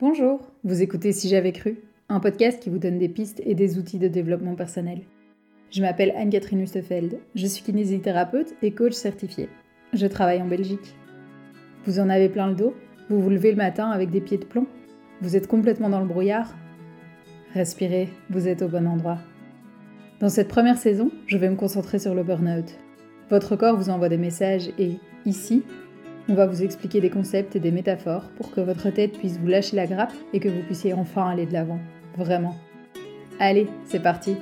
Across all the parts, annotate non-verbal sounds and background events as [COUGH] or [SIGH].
Bonjour, vous écoutez Si j'avais cru, un podcast qui vous donne des pistes et des outils de développement personnel. Je m'appelle Anne-Catherine Hustefeld, je suis kinésithérapeute et coach certifié. Je travaille en Belgique. Vous en avez plein le dos Vous vous levez le matin avec des pieds de plomb Vous êtes complètement dans le brouillard Respirez, vous êtes au bon endroit. Dans cette première saison, je vais me concentrer sur le burn-out. Votre corps vous envoie des messages et, ici, on va vous expliquer des concepts et des métaphores pour que votre tête puisse vous lâcher la grappe et que vous puissiez enfin aller de l'avant. Vraiment. Allez, c'est parti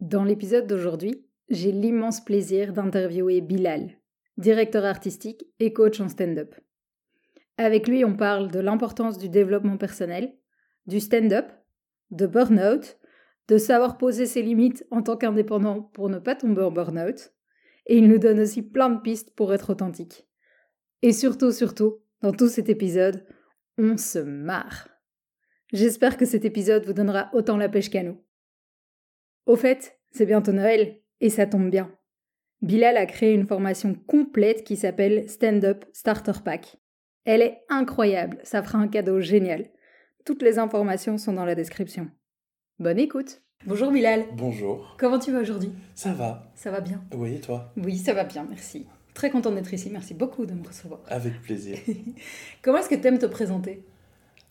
Dans l'épisode d'aujourd'hui, j'ai l'immense plaisir d'interviewer Bilal, directeur artistique et coach en stand-up. Avec lui, on parle de l'importance du développement personnel, du stand-up, de burn-out, de savoir poser ses limites en tant qu'indépendant pour ne pas tomber en burn-out, et il nous donne aussi plein de pistes pour être authentique. Et surtout, surtout, dans tout cet épisode, on se marre. J'espère que cet épisode vous donnera autant la pêche qu'à nous. Au fait, c'est bientôt Noël, et ça tombe bien. Bilal a créé une formation complète qui s'appelle Stand Up Starter Pack. Elle est incroyable, ça fera un cadeau génial. Toutes les informations sont dans la description. Bonne écoute. Bonjour Bilal. Bonjour. Comment tu vas aujourd'hui? Ça va. Ça va bien. Oui, et toi? Oui, ça va bien, merci. Très contente d'être ici, merci beaucoup de me recevoir. Avec plaisir. [LAUGHS] Comment est-ce que tu aimes te présenter?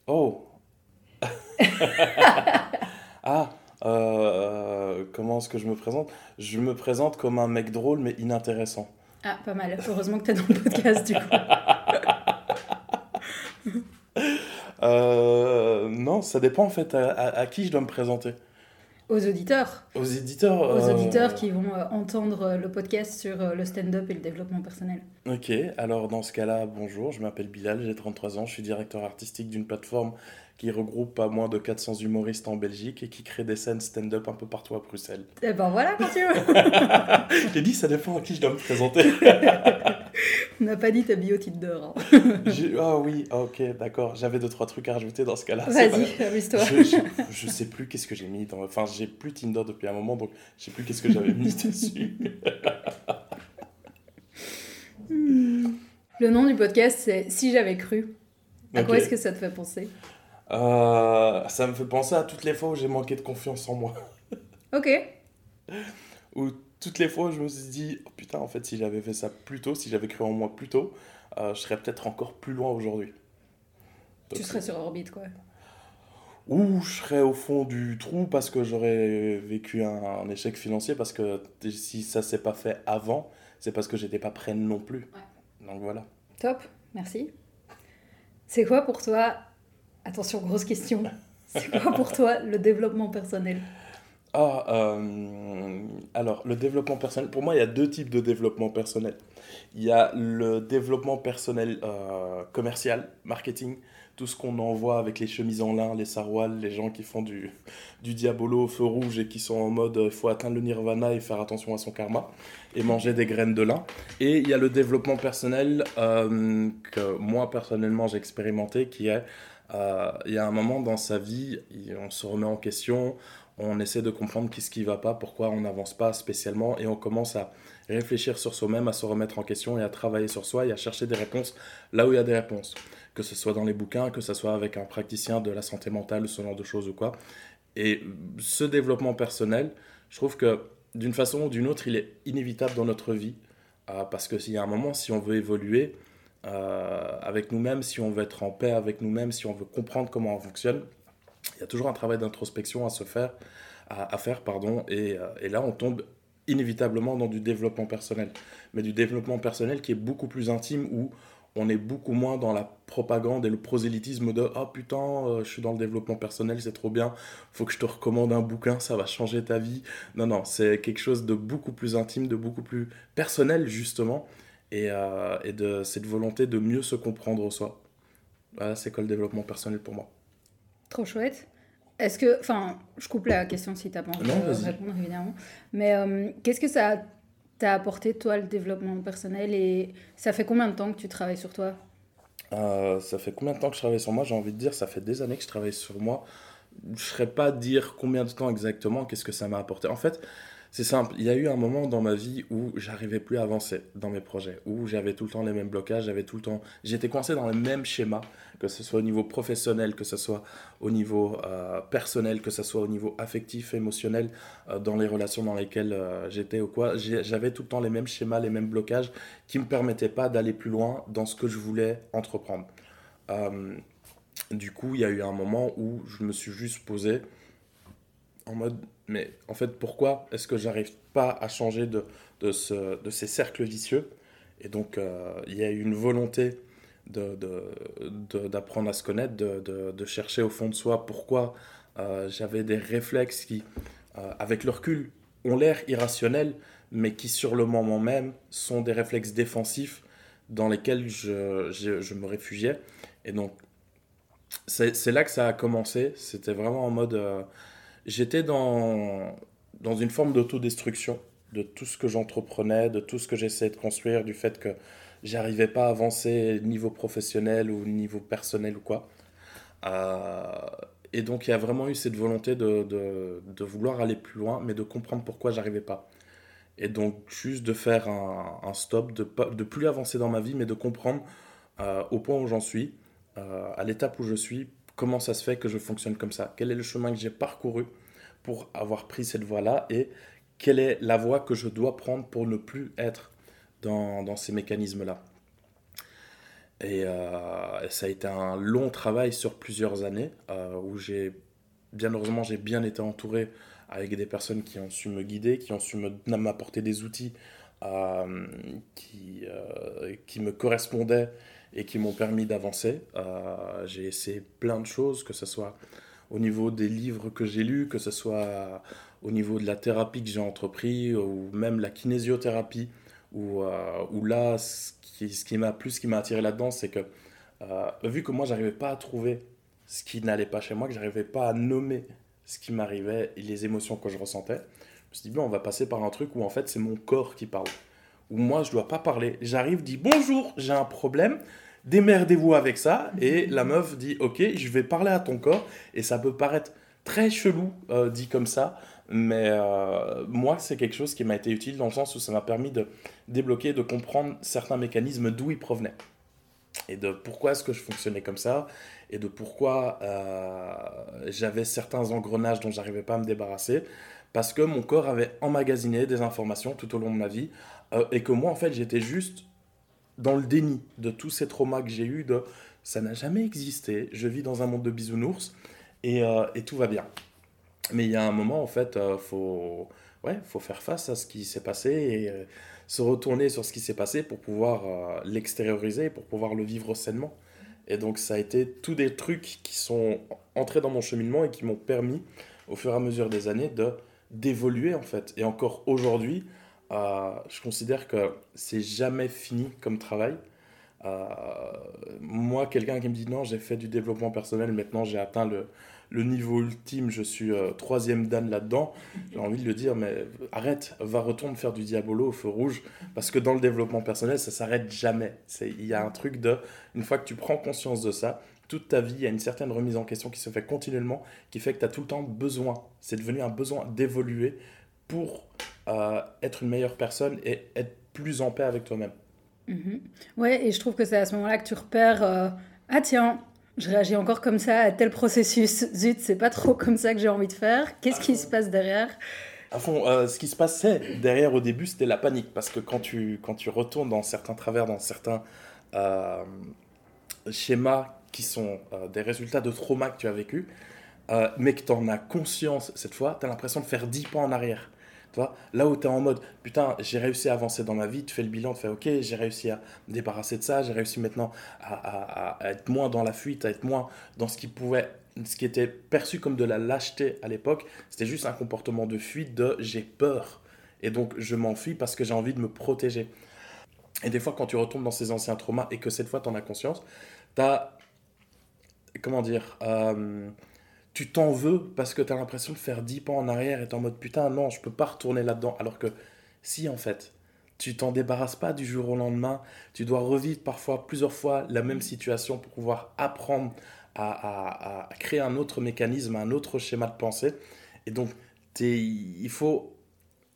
Oh [LAUGHS] Ah euh, Comment est-ce que je me présente? Je me présente comme un mec drôle mais inintéressant. Ah, pas mal. Heureusement que tu es dans le podcast du coup. [LAUGHS] Euh, non, ça dépend en fait à, à- à qui je dois me présenter. Aux auditeurs. Aux éditeurs. Aux euh, auditeurs qui vont euh, entendre euh, le podcast sur le stand-up et le développement personnel. Ok, alors dans ce cas-là, bonjour, je m'appelle Bilal, j'ai 33 ans, je suis directeur artistique d'une plateforme qui regroupe pas moins de 400 humoristes en Belgique et qui crée des scènes stand-up un peu partout à Bruxelles. Eh ben voilà quand tu veux. J'ai dit, ça dépend à qui je dois me présenter. [LAUGHS] On n'a pas dit ta bio Tinder. hein. [LAUGHS] Ah oui, ok, d'accord. J'avais deux, trois trucs à rajouter dans ce cas-là. Vas-y, amuse-toi. Je, je, je sais plus qu'est-ce que j'ai mis. Dans... Enfin, j'ai plus Tinder depuis un moment, donc je sais plus qu'est-ce que j'avais mis [LAUGHS] dessus. Le nom du podcast, c'est Si j'avais cru. À quoi est-ce que ça te fait penser? Euh, ça me fait penser à toutes les fois où j'ai manqué de confiance en moi. Ok. Ou toutes les fois je me suis dit, oh putain, en fait, si j'avais fait ça plus tôt, si j'avais cru en moi plus tôt, euh, je serais peut-être encore plus loin aujourd'hui. Tu serais sur orbite, quoi. Ou je serais au fond du trou parce que j'aurais vécu un, un échec financier parce que si ça s'est pas fait avant, c'est parce que j'étais pas prêt non plus. Donc voilà. Top, merci. C'est quoi pour toi Attention, grosse question. [LAUGHS] C'est quoi pour toi le développement personnel? Ah, euh, alors le développement personnel, pour moi il y a deux types de développement personnel. Il y a le développement personnel euh, commercial, marketing, tout ce qu'on envoie avec les chemises en lin, les sarouals, les gens qui font du, du diabolo au feu rouge et qui sont en mode il faut atteindre le nirvana et faire attention à son karma et manger des graines de lin. Et il y a le développement personnel euh, que moi personnellement j'ai expérimenté qui est euh, il y a un moment dans sa vie, on se remet en question, on essaie de comprendre qu'est-ce qui va pas, pourquoi on n'avance pas spécialement, et on commence à réfléchir sur soi-même, à se remettre en question et à travailler sur soi et à chercher des réponses là où il y a des réponses. Que ce soit dans les bouquins, que ce soit avec un praticien de la santé mentale, ce genre de choses ou quoi. Et ce développement personnel, je trouve que d'une façon ou d'une autre, il est inévitable dans notre vie. euh, parce que s'il y a un moment, si on veut évoluer euh, avec nous-mêmes, si on veut être en paix avec nous-mêmes, si on veut comprendre comment on fonctionne, il y a toujours un travail d'introspection à se faire, à, faire, pardon, et, euh, et là on tombe inévitablement dans du développement personnel, mais du développement personnel qui est beaucoup plus intime où on est beaucoup moins dans la propagande et le prosélytisme de ah putain euh, je suis dans le développement personnel c'est trop bien faut que je te recommande un bouquin ça va changer ta vie. Non non c'est quelque chose de beaucoup plus intime de beaucoup plus personnel justement et, euh, et de cette volonté de mieux se comprendre soi. Voilà c'est quoi le développement personnel pour moi Trop chouette. Est-ce que, enfin, je coupe la question si t'as pas envie Non, de répondre évidemment. Mais euh, qu'est-ce que ça t'a apporté toi le développement personnel et ça fait combien de temps que tu travailles sur toi? Euh, ça fait combien de temps que je travaille sur moi? J'ai envie de dire, ça fait des années que je travaille sur moi. Je ne saurais pas dire combien de temps exactement, qu'est-ce que ça m'a apporté. En fait, C'est simple, il y a eu un moment dans ma vie où j'arrivais plus à avancer dans mes projets, où j'avais tout le temps les mêmes blocages, j'avais tout le temps, j'étais coincé dans le même schéma, que ce soit au niveau professionnel, que ce soit au niveau euh, personnel, que ce soit au niveau affectif, émotionnel, euh, dans les relations dans lesquelles euh, j'étais ou quoi, j'avais tout le temps les mêmes schémas, les mêmes blocages qui me permettaient pas d'aller plus loin dans ce que je voulais entreprendre. du coup, il y a eu un moment où je me suis juste posé en mode mais en fait, pourquoi est-ce que j'arrive pas à changer de, de, ce, de ces cercles vicieux? Et donc, il y a une volonté d'apprendre de, à se connaître, de, chercher au fond de soi pourquoi euh, j'avais des réflexes qui, euh, avec le recul, ont l'air irrationnels, mais qui, sur le moment même, sont des réflexes défensifs dans lesquels je, je, me réfugiais. Et donc, c'est là que ça a commencé. C'était vraiment en mode j'étais dans, dans une forme d'autodestruction de tout ce que j'entreprenais, de tout ce que j'essayais de construire, du fait que j'arrivais pas à avancer niveau professionnel ou niveau personnel ou quoi. Euh, et donc il y a vraiment eu cette volonté de, de, vouloir aller plus loin, mais de comprendre pourquoi j'arrivais pas. Et donc juste de faire un, stop, de de plus avancer dans ma vie, mais de comprendre euh, au point où j'en suis, euh, à l'étape où je suis, comment ça se fait que je fonctionne comme ça Quel est le chemin que j'ai parcouru pour avoir pris cette voie-là et quelle est la voie que je dois prendre pour ne plus être dans, ces mécanismes-là et, euh, ça a été un long travail sur plusieurs années euh, où j'ai, bien heureusement, j'ai bien été entouré avec des personnes qui ont su me guider, qui ont su m'apporter des outils euh, qui, qui me correspondaient et qui m'ont permis d'avancer. J'ai essayé plein de choses, que ce soit au niveau des livres que j'ai lus, que ce soit au niveau de la thérapie que j'ai entrepris, ou même la kinésiothérapie, où, euh, où là, ce qui, ce qui m'a plus, ce qui m'a attiré là-dedans, c'est que euh, vu que moi, j'arrivais pas à trouver ce qui n'allait pas chez moi, que j'arrivais pas à nommer ce qui m'arrivait et les émotions que je ressentais, je me suis dit, bon, on va passer par un truc où en fait, c'est mon corps qui parle où moi je dois pas parler. J'arrive, dis bonjour, j'ai un problème, démerdez-vous avec ça. Et la meuf dit ok, je vais parler à ton corps. Et ça peut paraître très chelou euh, dit comme ça, mais euh, moi c'est quelque chose qui m'a été utile dans le sens où ça m'a permis de débloquer, de comprendre certains mécanismes d'où ils provenaient. Et de pourquoi est-ce que je fonctionnais comme ça, et de pourquoi euh, j'avais certains engrenages dont j'arrivais pas à me débarrasser, parce que mon corps avait emmagasiné des informations tout au long de ma vie euh, et que moi, en fait, j'étais juste dans le déni de tous ces traumas que j'ai eus, de ça n'a jamais existé, je vis dans un monde de bisounours et, et tout va bien. Mais il y a un moment, en fait, il euh, faut, ouais, faut faire face à ce qui s'est passé et se retourner sur ce qui s'est passé pour pouvoir l'extérioriser, pour pouvoir le vivre sainement. Et donc, ça a été tous des trucs qui sont entrés dans mon cheminement et qui m'ont permis, au fur et à mesure des années, de d'évoluer en fait. Et encore aujourd'hui, euh, je considère que c'est jamais fini comme travail. Euh, moi, quelqu'un qui me dit non, j'ai fait du développement personnel, maintenant j'ai atteint le, le, niveau ultime, je suis euh, troisième dan là-dedans, j'ai envie de lui dire, mais arrête, va retourne faire du diabolo au feu rouge, parce que dans le développement personnel, ça s'arrête jamais. Il y a un truc de, une fois que tu prends conscience de ça, toute ta vie, il y a une certaine remise en question qui se fait continuellement, qui fait que tu as tout le temps besoin, c'est devenu un besoin d'évoluer pour euh, être une meilleure personne et être plus en paix avec toi-même. Mhm. Ouais, et je trouve que c'est à ce moment-là que tu repères euh, Ah tiens, je réagis encore comme ça à tel processus. Zut, c'est pas trop comme ça que j'ai envie de faire. Qu'est-ce qui se passe derrière? À fond, euh, ce qui se passait derrière au début, c'était la panique. Parce que quand tu, quand tu retournes dans certains travers, dans certains schémas qui sont des résultats de trauma que tu as vécu, mais que tu en as conscience cette fois, tu as l'impression de faire 10 pas en arrière. Là où tu es en mode, putain, j'ai réussi à avancer dans ma vie, tu fais le bilan, tu fais, ok, j'ai réussi à me débarrasser de ça, j'ai réussi maintenant à, être moins dans la fuite, à être moins dans ce qui pouvait, ce qui était perçu comme de la lâcheté à l'époque. C'était juste un comportement de fuite, de j'ai peur. Et donc, je m'enfuis parce que j'ai envie de me protéger. Et des fois, quand tu retombes dans ces anciens traumas et que cette fois, tu en as conscience, tu as, comment dire, euh, tu t'en veux parce que tu as l'impression de faire 10 pas en arrière et es en mode putain, non, je peux pas retourner là-dedans. Alors que si, en fait, tu t'en débarrasses pas du jour au lendemain, tu dois revivre parfois plusieurs fois la même situation pour pouvoir apprendre à, créer un autre mécanisme, un autre schéma de pensée. Et donc, il faut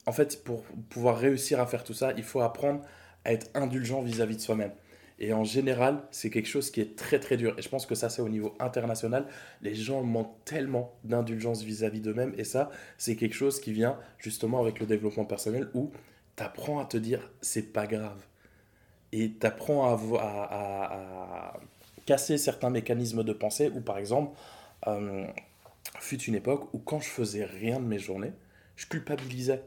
en fait, pour pouvoir réussir à faire tout ça, il faut apprendre à être indulgent vis-à-vis de soi-même. Et en général, c'est quelque chose qui est très très dur. Et je pense que ça, c'est au niveau international. Les gens manquent tellement d'indulgence vis-à-vis d'eux-mêmes. Et ça, c'est quelque chose qui vient justement avec le développement personnel où tu apprends à te dire c'est pas grave. Et tu apprends à, casser certains mécanismes de pensée où, par exemple, euh, fut une époque où quand je faisais rien de mes journées, je culpabilisais.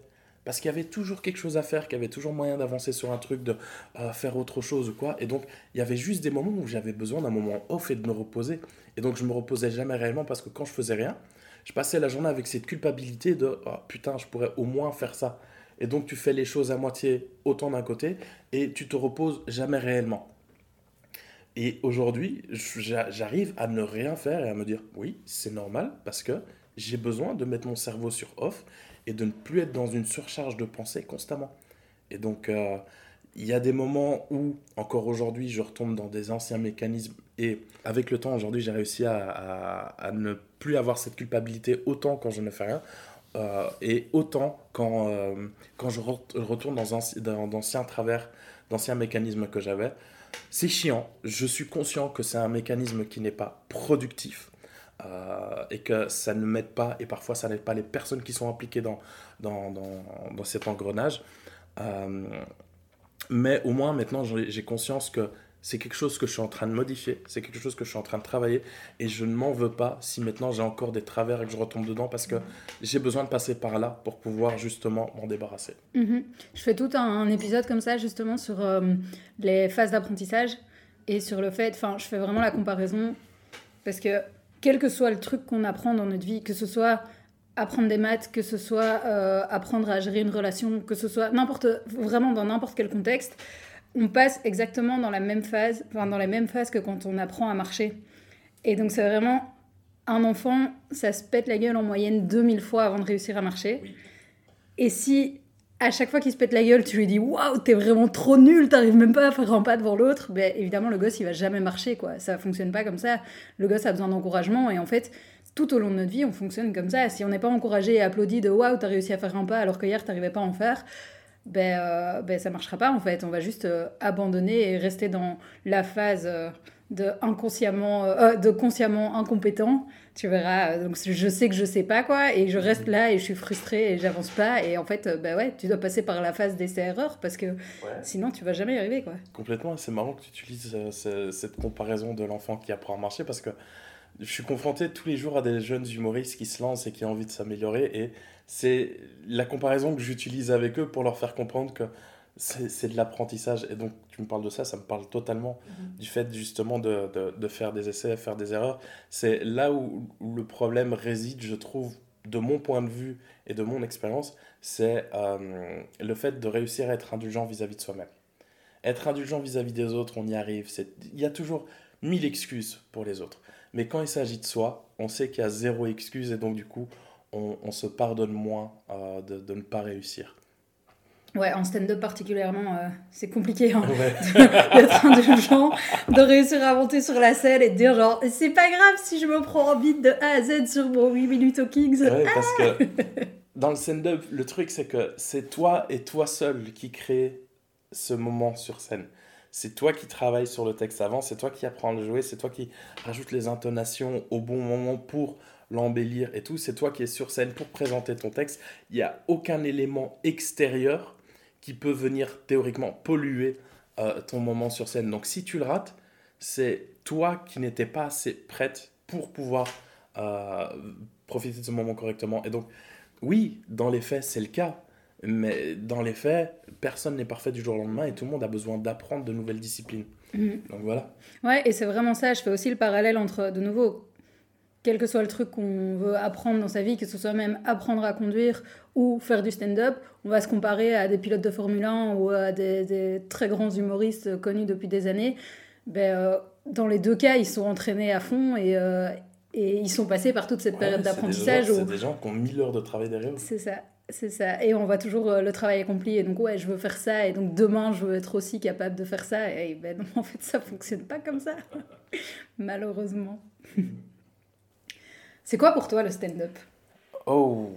Parce qu'il y avait toujours quelque chose à faire, qu'il y avait toujours moyen d'avancer sur un truc, de euh, faire autre chose ou quoi. Et donc, il y avait juste des moments où j'avais besoin d'un moment off et de me reposer. Et donc, je me reposais jamais réellement parce que quand je faisais rien, je passais la journée avec cette culpabilité de oh, putain, je pourrais au moins faire ça. Et donc, tu fais les choses à moitié autant d'un côté et tu te reposes jamais réellement. Et aujourd'hui, j'arrive à ne rien faire et à me dire oui, c'est normal parce que j'ai besoin de mettre mon cerveau sur off et de ne plus être dans une surcharge de pensée constamment. Et donc, euh, il y a des moments où, encore aujourd'hui, je retombe dans des anciens mécanismes. Et avec le temps, aujourd'hui, j'ai réussi à, ne plus avoir cette culpabilité autant quand je ne fais rien. Euh, et autant quand, euh, quand je retourne dans d'anciens travers, d'anciens mécanismes que j'avais. C'est chiant, je suis conscient que c'est un mécanisme qui n'est pas productif. Euh, et que ça ne m'aide pas, et parfois ça n'aide pas les personnes qui sont impliquées dans, dans, dans, dans cet engrenage. Euh, mais au moins maintenant j'ai conscience que c'est quelque chose que je suis en train de modifier, c'est quelque chose que je suis en train de travailler, et je ne m'en veux pas si maintenant j'ai encore des travers et que je retombe dedans, parce que j'ai besoin de passer par là pour pouvoir justement m'en débarrasser. Mhm. Je fais tout un, épisode comme ça justement sur euh, les phases d'apprentissage et sur le fait, enfin je fais vraiment la comparaison, parce que quel que soit le truc qu'on apprend dans notre vie, que ce soit apprendre des maths, que ce soit euh, apprendre à gérer une relation, que ce soit n'importe vraiment dans n'importe quel contexte, on passe exactement dans la même phase, enfin dans les mêmes phases que quand on apprend à marcher. Et donc c'est vraiment un enfant, ça se pète la gueule en moyenne 2000 fois avant de réussir à marcher. Et si à chaque fois qu'il se pète la gueule, tu lui dis waouh, t'es vraiment trop nul, t'arrives même pas à faire un pas devant l'autre, ben évidemment le gosse il va jamais marcher quoi. Ça fonctionne pas comme ça. Le gosse a besoin d'encouragement et en fait tout au long de notre vie on fonctionne comme ça. Si on n'est pas encouragé et applaudi de waouh t'as réussi à faire un pas alors que hier t'arrivais pas à en faire, ben, euh, ben ça marchera pas en fait. On va juste euh, abandonner et rester dans la phase euh, de inconsciemment, euh, de consciemment incompétent, tu verras. Donc je sais que je sais pas quoi, et je reste là et je suis frustrée et j'avance pas. Et en fait, bah ouais, tu dois passer par la phase d'essai-erreur parce que sinon tu vas jamais y arriver quoi. Complètement. C'est marrant que tu utilises euh, cette comparaison de l'enfant qui apprend à marcher parce que je suis confronté tous les jours à des jeunes humoristes qui se lancent et qui ont envie de s'améliorer et c'est la comparaison que j'utilise avec eux pour leur faire comprendre que c'est de l'apprentissage. Et donc, tu me parles de ça, ça me parle totalement mhm. du fait justement de, de, faire des essais, faire des erreurs. C'est là où, le problème réside, je trouve, de mon point de vue et de mon expérience, c'est euh, le fait de réussir à être indulgent vis-à-vis de soi-même. Être indulgent vis-à-vis des autres, on y arrive. Il y a toujours mille excuses pour les autres. Mais quand il s'agit de soi, on sait qu'il y a zéro excuse et donc du coup, on, on se pardonne moins euh, de, de ne pas réussir. Ouais, en stand-up particulièrement, euh, c'est compliqué hein, [LAUGHS] d'être indulgent, de réussir à monter sur la scène et de dire genre, c'est pas grave si je me prends en beat de A à Z sur mon 8 minutes au Kings. Ouais, parce que [LAUGHS] dans le stand-up, le truc c'est que c'est toi et toi seul qui crée ce moment sur scène. C'est toi qui travailles sur le texte avant, c'est toi qui apprends à le jouer, c'est toi qui rajoute les intonations au bon moment pour l'embellir et tout. C'est toi qui es sur scène pour présenter ton texte. Il n'y a aucun élément extérieur qui peut venir théoriquement polluer euh, ton moment sur scène. Donc si tu le rates, c'est toi qui n'étais pas assez prête pour pouvoir euh, profiter de ce moment correctement. Et donc, oui, dans les faits, c'est le cas. Mais dans les faits, personne n'est parfait du jour au lendemain et tout le monde a besoin d'apprendre de nouvelles disciplines. Mhm. Donc voilà. Ouais, et c'est vraiment ça. Je fais aussi le parallèle entre, de nouveau, quel que soit le truc qu'on veut apprendre dans sa vie, que ce soit même apprendre à conduire ou faire du stand-up, on va se comparer à des pilotes de Formule 1 ou à des, très grands humoristes connus depuis des années. Ben, euh, dans les deux cas, ils sont entraînés à fond et, euh, et ils sont passés par toute cette période d'apprentissage. C'est des, gens qui ont mille heures de travail derrière C'est ça. C'est ça. Et on voit toujours euh, le travail accompli. Et donc, ouais, je veux faire ça. Et donc, demain, je veux être aussi capable de faire ça. Et ben non, en fait, ça fonctionne pas comme ça. [LAUGHS] Malheureusement. [LAUGHS] C'est quoi pour toi le stand-up? Oh,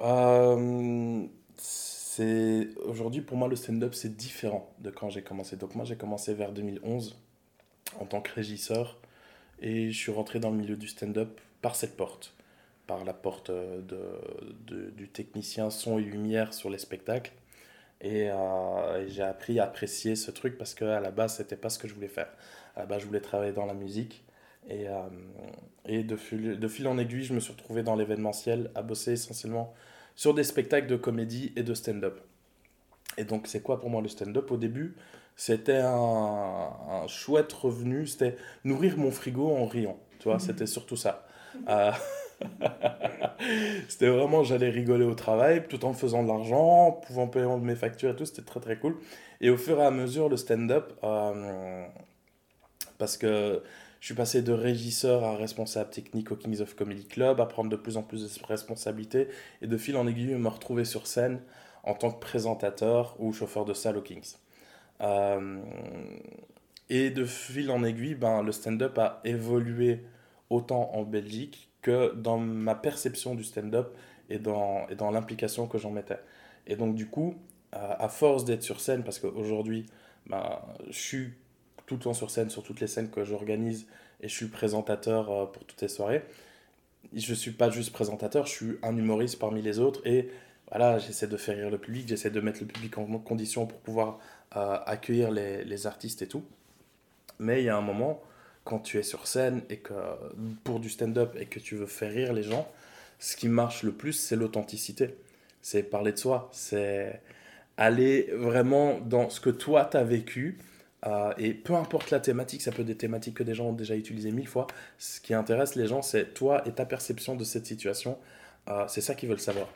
euh, c'est aujourd'hui pour moi le stand-up c'est différent de quand j'ai commencé. Donc moi j'ai commencé vers 2011 en tant que régisseur et je suis rentré dans le milieu du stand-up par cette porte, par la porte euh, de, du technicien son et lumière sur les spectacles. Euh, et, j'ai appris à apprécier ce truc parce qu'à la base, c'était pas ce que je voulais faire. À la base, je voulais travailler dans la musique. Et, euh, et de, fil, de fil en aiguille, je me suis retrouvé dans l'événementiel à bosser essentiellement sur des spectacles de comédie et de stand-up. Et donc, c'est quoi pour moi le stand-up? Au début, c'était un, un, chouette revenu, c'était nourrir mon frigo en riant, tu vois, mhm. c'était surtout ça. Euh, [LAUGHS] c'était vraiment, j'allais rigoler au travail tout en faisant de l'argent, pouvant payer mes factures et tout, c'était très très cool. Et au fur et à mesure, le stand-up, euh, parce que je suis passé de régisseur à responsable technique au Kings of Comedy Club, à prendre de plus en plus de responsabilités, et de fil en aiguille, me retrouver sur scène en tant que présentateur ou chauffeur de salle au Kings. Euh, et de fil en aiguille, ben, le stand-up a évolué autant en Belgique que dans ma perception du stand-up et dans, et dans l'implication que j'en mettais. Et donc du coup, à force d'être sur scène, parce qu'aujourd'hui, ben, je suis tout le temps sur scène, sur toutes les scènes que j'organise, et je suis présentateur euh, pour toutes les soirées. Je ne suis pas juste présentateur, je suis un humoriste parmi les autres, et voilà, j'essaie de faire rire le public, j'essaie de mettre le public en condition pour pouvoir accueillir les, les, artistes et tout. Mais il y a un moment, quand tu es sur scène et que pour du stand-up et que tu veux faire rire les gens, ce qui marche le plus, c'est l'authenticité. C'est parler de soi. C'est aller vraiment dans ce que toi, tu as vécu. Euh, et peu importe la thématique, ça peut être des thématiques que des gens ont déjà utilisées mille fois. Ce qui intéresse les gens, c'est toi et ta perception de cette situation. Euh, c'est ça qu'ils veulent savoir.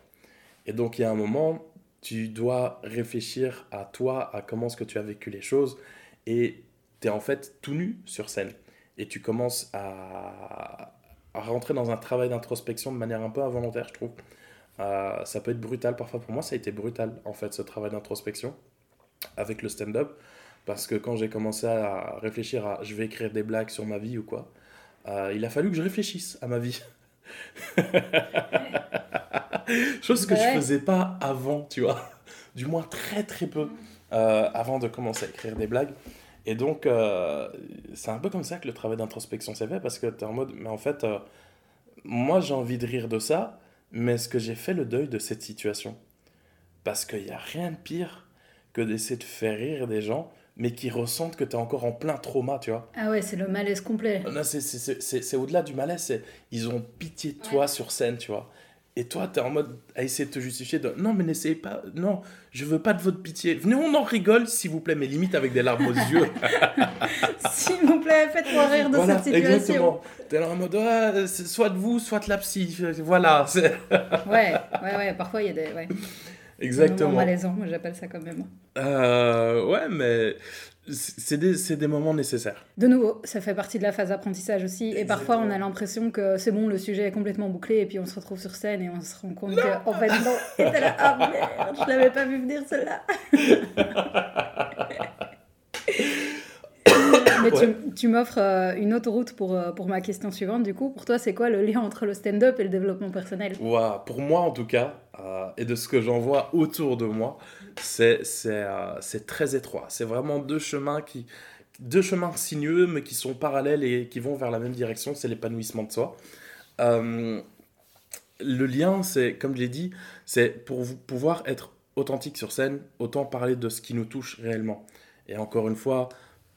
Et donc, il y a un moment, tu dois réfléchir à toi, à comment est-ce que tu as vécu les choses, et tu es en fait tout nu sur scène. Et tu commences à, rentrer dans un travail d'introspection de manière un peu involontaire, je trouve. Euh, ça peut être brutal parfois. Pour moi, ça a été brutal, en fait, ce travail d'introspection avec le stand-up. Parce que quand j'ai commencé à réfléchir à je vais écrire des blagues sur ma vie ou quoi, euh, il a fallu que je réfléchisse à ma vie. Chose que je faisais pas avant, tu vois. Du moins très très peu euh, avant de commencer à écrire des blagues. Et donc, euh, c'est un peu comme ça que le travail d'introspection s'est fait parce que tu es en mode, mais en fait, moi j'ai envie de rire de ça, mais est-ce que j'ai fait le deuil de cette situation? Parce qu'il n'y a rien de pire que d'essayer de faire rire des gens mais qui ressentent que tu es encore en plein trauma, tu vois. Ah ouais, c'est le malaise complet. c'est au-delà du malaise, ils ont pitié de toi sur scène, tu vois. Et toi, tu es en mode à essayer de te justifier de non, mais n'essayez pas, non, je veux pas de votre pitié. Venez, on en rigole, s'il vous plaît, mais limite avec des larmes aux [LAUGHS] yeux. s'il vous plaît, faites-moi rire de cette situation. Exactement. Tu es en mode ah, soit de vous, soit de la psy. Voilà. ouais, ouais, ouais, parfois il y a des. Ouais. Exactement. malaisant, moi j'appelle ça quand même. Euh, ouais, mais c'est des, des, moments nécessaires. De nouveau, ça fait partie de la phase d'apprentissage aussi. Et parfois, on a l'impression que c'est bon, le sujet est complètement bouclé, et puis on se retrouve sur scène et on se rend compte qu'en fait, non, et là, ah merde, je l'avais pas vu venir celle-là. [LAUGHS] Mais tu, tu m'offres euh, une autre route pour, euh, pour ma question suivante. Du coup, pour toi, c'est quoi le lien entre le stand-up et le développement personnel? Pour moi, en tout cas, euh, et de ce que j'en vois autour de moi, c'est c'est très étroit. C'est vraiment deux chemins qui deux chemins sinueux, mais qui sont parallèles et qui vont vers la même direction. C'est l'épanouissement de soi. le lien, c'est, comme j'ai dit, c'est pour pouvoir être authentique sur scène, autant parler de ce qui nous touche réellement. Et encore une fois,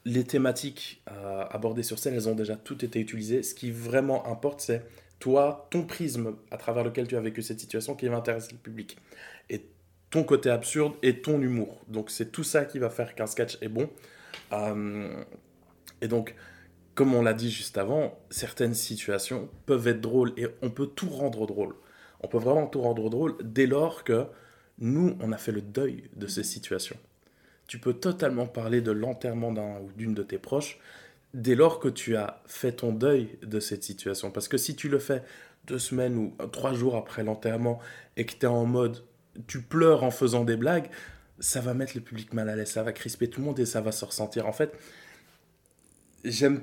les thématiques euh, abordées sur scène, elles ont déjà toutes été utilisées. Ce qui vraiment importe, c'est toi, ton prisme à travers lequel tu as vécu cette situation qui va intéresser le public. Et ton côté absurde et ton humour. Donc c'est tout ça qui va faire qu'un sketch est bon. Euh, et donc, comme on l'a dit juste avant, certaines situations peuvent être drôles et on peut tout rendre drôle. On peut vraiment tout rendre drôle dès lors que nous, on a fait le deuil de ces situations tu peux totalement parler de l'enterrement d'un ou d'une de tes proches dès lors que tu as fait ton deuil de cette situation. Parce que si tu le fais deux semaines ou trois jours après l'enterrement et que tu es en mode tu pleures en faisant des blagues, ça va mettre le public mal à l'aise, ça va crisper tout le monde et ça va se ressentir. En fait, j'aime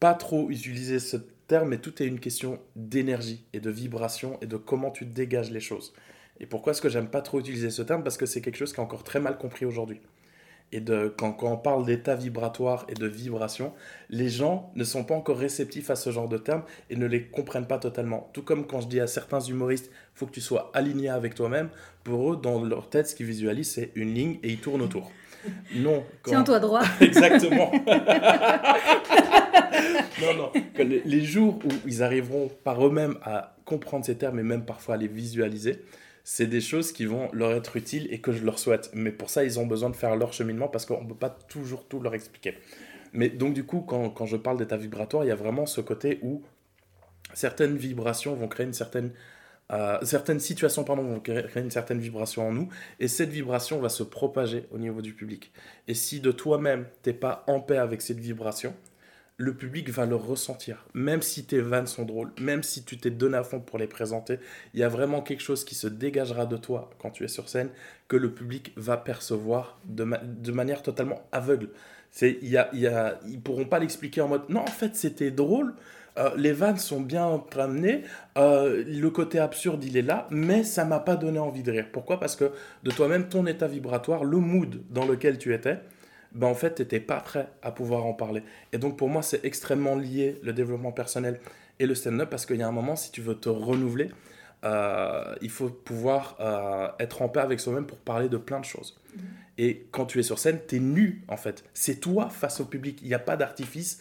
pas trop utiliser ce terme, mais tout est une question d'énergie et de vibration et de comment tu dégages les choses. Et pourquoi est-ce que j'aime pas trop utiliser ce terme? Parce que c'est quelque chose qui est encore très mal compris aujourd'hui. Et de, quand, quand on parle d'état vibratoire et de vibration, les gens ne sont pas encore réceptifs à ce genre de termes et ne les comprennent pas totalement. Tout comme quand je dis à certains humoristes, faut que tu sois aligné avec toi-même, pour eux, dans leur tête, ce qu'ils visualisent, c'est une ligne et ils tournent autour. [LAUGHS] Non. Tiens-toi droit. [LAUGHS] Exactement. [LAUGHS] non, non. les, jours où ils arriveront par eux-mêmes à comprendre ces termes et même parfois à les visualiser, c'est des choses qui vont leur être utiles et que je leur souhaite. Mais pour ça, ils ont besoin de faire leur cheminement parce qu'on ne peut pas toujours tout leur expliquer. Mais donc du coup, quand, quand je parle d'état vibratoire, il y a vraiment ce côté où certaines vibrations vont créer une certaine euh, certaines situations pardon, vont créer une certaine vibration en nous, et cette vibration va se propager au niveau du public. Et si de toi-même, tu n'es pas en paix avec cette vibration, le public va le ressentir. Même si tes vannes sont drôles, même si tu t'es donné à fond pour les présenter, il y a vraiment quelque chose qui se dégagera de toi quand tu es sur scène que le public va percevoir de, manière totalement aveugle. C'est, y ils pourront pas l'expliquer en mode non, en fait, c'était drôle, euh, les vannes sont bien ramenées, euh, le côté absurde il est là, mais ça m'a pas donné envie de rire. Pourquoi? Parce que de toi-même, ton état vibratoire, le mood dans lequel tu étais, ben en fait, tu n'étais pas prêt à pouvoir en parler. Et donc pour moi, c'est extrêmement lié le développement personnel et le stand-up parce qu'il y a un moment, si tu veux te renouveler, euh, il faut pouvoir être en paix avec soi-même pour parler de plein de choses. Mm-hmm. Et quand tu es sur scène, tu es nu en fait. C'est toi face au public. Il n'y a pas d'artifice.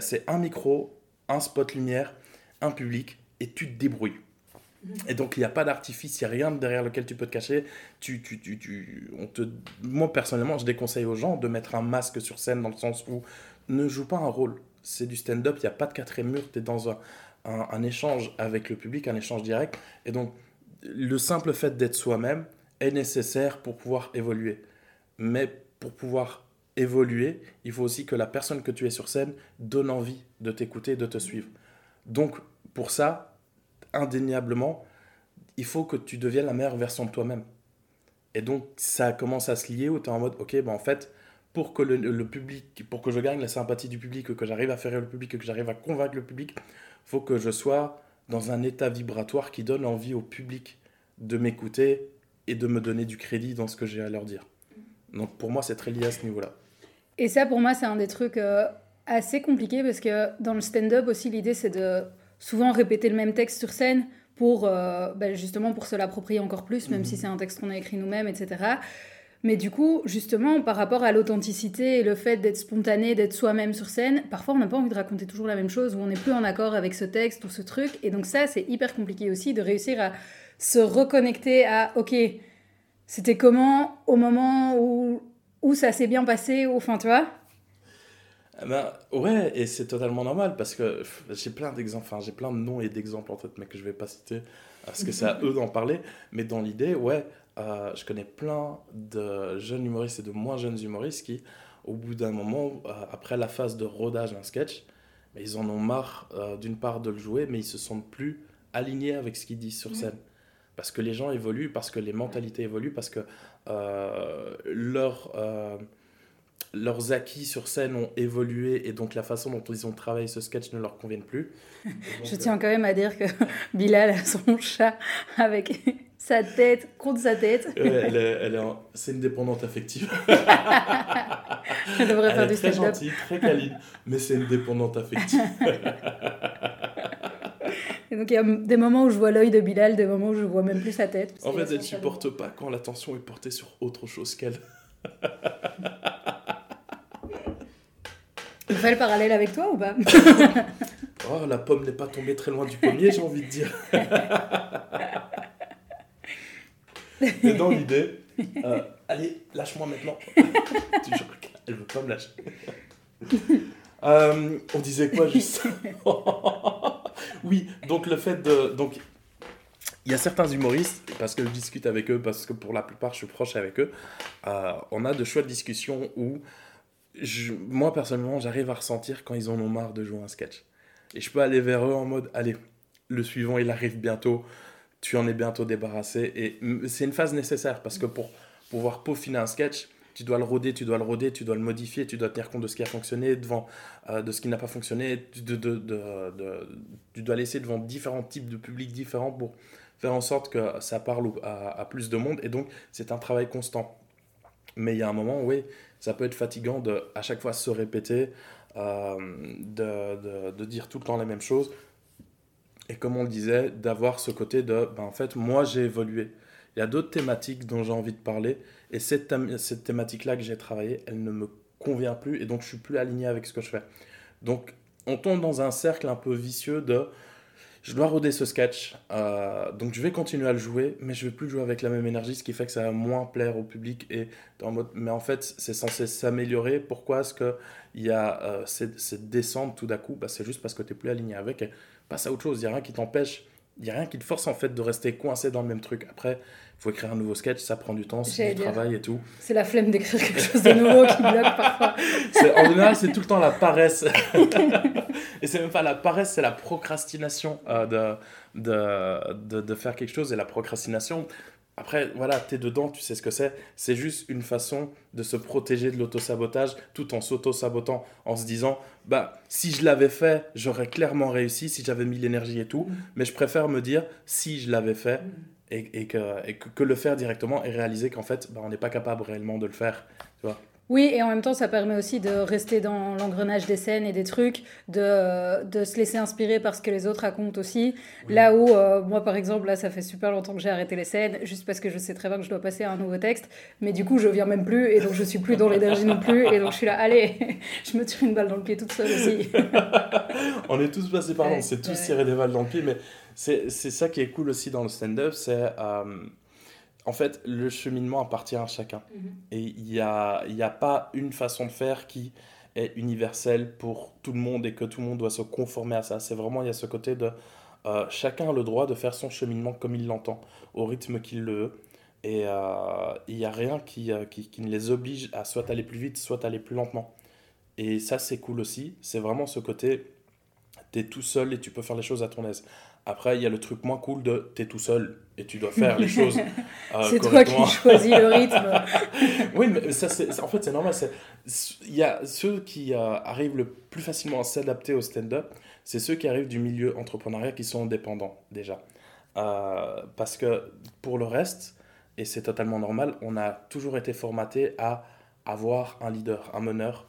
C'est un micro, un spot lumière, un public, et tu te débrouilles. Et donc, il n'y a pas d'artifice, il n'y a rien derrière lequel tu peux te cacher. Tu, tu, tu, tu, on te... Moi, personnellement, je déconseille aux gens de mettre un masque sur scène dans le sens où ne joue pas un rôle. C'est du stand-up, il n'y a pas de quatrième mur, tu es dans un, un, un, échange avec le public, un échange direct. Et donc, le simple fait d'être soi-même est nécessaire pour pouvoir évoluer. Mais pour pouvoir évoluer, il faut aussi que la personne que tu es sur scène donne envie de t'écouter, de te suivre. Donc, pour ça, indéniablement, il faut que tu deviennes la meilleure version de toi-même. Et donc, ça commence à se lier où tu es en mode, ok, ben en fait, pour que le, public, pour que je gagne la sympathie du public, que j'arrive à faire le public, que j'arrive à convaincre le public, faut que je sois dans un état vibratoire qui donne envie au public de m'écouter et de me donner du crédit dans ce que j'ai à leur dire. Donc pour moi, c'est très lié à ce niveau-là. Et ça, pour moi, c'est un des trucs euh, assez compliqués parce que dans le stand-up aussi, l'idée, c'est de souvent répéter le même texte sur scène pour euh, ben, justement pour se l'approprier encore plus, même si mhm. c'est un texte qu'on a écrit nous-mêmes, etc. Mais du coup, justement, par rapport à l'authenticité et le fait d'être spontané, d'être soi-même sur scène, parfois on n'a pas envie de raconter toujours la même chose ou on n'est plus en accord avec ce texte ou ce truc. Et donc ça, c'est hyper compliqué aussi de réussir à se reconnecter à, ok, c'était comment au moment où, où ça s'est bien passé, au enfin, tu vois ben, ouais, et c'est totalement normal parce que j'ai plein d'exemples, enfin j'ai plein de noms et d'exemples en fait, mais que je vais pas citer parce que c'est à [LAUGHS] eux d'en parler. Mais dans l'idée, ouais, euh, je connais plein de jeunes humoristes et de moins jeunes humoristes qui, au bout d'un moment, euh, après la phase de rodage d'un sketch, mais ils en ont marre euh, d'une part de le jouer, mais ils se sentent plus alignés avec ce qu'ils disent sur scène parce que les gens évoluent, parce que les mentalités évoluent, parce que leur, leurs acquis sur scène ont évolué et donc la façon dont ils ont travaillé ce sketch ne leur convient plus. [LAUGHS] Je tiens quand même à dire que [LAUGHS] Bilal a son chat avec [LAUGHS] sa tête contre sa tête. elle est, elle est C'est une dépendante affective. elle devrait faire du stand-up. Très gentille, très câline, mais c'est une dépendante affective. Et donc il y a des moments où je vois l'œil de Bilal, des moments où je vois même plus sa tête. En fait, elle ne supporte pas quand l'attention est portée sur autre chose qu'elle. On fait le parallèle avec toi ou pas [LAUGHS] Oh, la pomme n'est pas tombée très loin du pommier, j'ai envie de dire. [LAUGHS] Mais dans l'idée, euh, allez, lâche-moi maintenant. [LAUGHS] Elle veut pas me lâcher. Euh, on disait quoi juste Oui, donc le fait de. Donc, il y a certains humoristes, parce que je discute avec eux, parce que pour la plupart je suis proche avec eux, euh, on a de chouettes discussions où moi personnellement j'arrive à ressentir quand ils en ont marre de jouer un sketch. Et je peux aller vers eux en mode allez, le suivant il arrive bientôt, tu en es bientôt débarrassé. Et c'est une phase nécessaire parce que pour pouvoir peaufiner un sketch, tu dois le roder, tu dois le roder, tu dois le modifier, tu dois tenir compte de ce qui a fonctionné, devant, euh, de ce qui n'a pas fonctionné, tu dois laisser devant différents types de publics différents pour faire en sorte que ça parle à, plus de monde. Et donc, c'est un travail constant. Mais il y a un moment, oui, ça peut être fatigant de à chaque fois se répéter, euh, de, de, dire tout le temps les mêmes choses. Et comme on le disait, d'avoir ce côté de, ben, en fait, moi j'ai évolué. Il y a d'autres thématiques dont j'ai envie de parler. Et cette, cette thématique-là que j'ai travaillée, elle ne me convient plus. Et donc, je suis plus aligné avec ce que je fais. Donc, on tombe dans un cercle un peu vicieux de je dois roder ce sketch, euh, donc je vais continuer à le jouer, mais je vais plus jouer avec la même énergie, ce qui fait que ça va moins plaire au public. Et mais en fait, c'est censé s'améliorer. Pourquoi est-ce qu'il y a euh, cette, descente tout d'un coup? Bah, C'est juste parce que tu n'es plus aligné avec. Et passe à autre chose. Il n'y a rien qui t'empêche, il n'y a rien qui te force en fait de rester coincé dans le même truc. Après, il faut écrire un nouveau sketch, ça prend du temps, c'est du travail et tout. C'est la flemme d'écrire quelque chose de nouveau qui bloque [LAUGHS] parfois. En général, c'est tout le temps la paresse. [LAUGHS] et c'est même pas la paresse, c'est la procrastination euh, de, de, de, de, faire quelque chose. Et la procrastination, après, voilà, tu es dedans, tu sais ce que c'est. C'est juste une façon de se protéger de l'autosabotage tout en s'auto-sabotant, en se disant, bah, si je l'avais fait, j'aurais clairement réussi, si j'avais mis l'énergie et tout. Mm. Mais je préfère me dire, si je l'avais fait, mm et, que, le faire directement et réaliser qu'en fait, bah, on n'est pas capable réellement de le faire. Oui, et en même temps, ça permet aussi de rester dans l'engrenage des scènes et des trucs, de, de, se laisser inspirer par ce que les autres racontent aussi. Là où, euh, moi par exemple, là, ça fait super longtemps que j'ai arrêté les scènes, juste parce que je sais très bien que je dois passer à un nouveau texte, mais du coup, je viens même plus, et donc je suis plus dans l'énergie non plus, et donc je suis là, allez, [LAUGHS] je me tire une balle dans le pied toute seule aussi. [LAUGHS] on est tous passés par là, on s'est tous tiré des balles dans le pied, mais c'est ça qui est cool aussi dans le stand-up, c'est. Euh, en fait, le cheminement appartient à chacun. Mhm. Et il n'y a, y a pas une façon de faire qui est universelle pour tout le monde et que tout le monde doit se conformer à ça. C'est vraiment, il y a ce côté de euh, chacun a le droit de faire son cheminement comme il l'entend, au rythme qu'il le veut. Et euh, il n'y a rien qui, qui, qui, ne les oblige à soit aller plus vite, soit aller plus lentement. Et ça, c'est cool aussi. C'est vraiment ce côté, tu es tout seul et tu peux faire les choses à ton aise. Après, il y a le truc moins cool de t'es tout seul et tu dois faire les choses. [LAUGHS] Euh, c'est toi qui choisis le rythme. [LAUGHS] oui, mais ça, c'est, en fait, c'est normal. Il y a ceux qui euh, arrivent le plus facilement à s'adapter au stand-up, c'est ceux qui arrivent du milieu entrepreneurial qui sont indépendants déjà. Euh, parce que pour le reste, et c'est totalement normal, on a toujours été formaté à avoir un leader, un meneur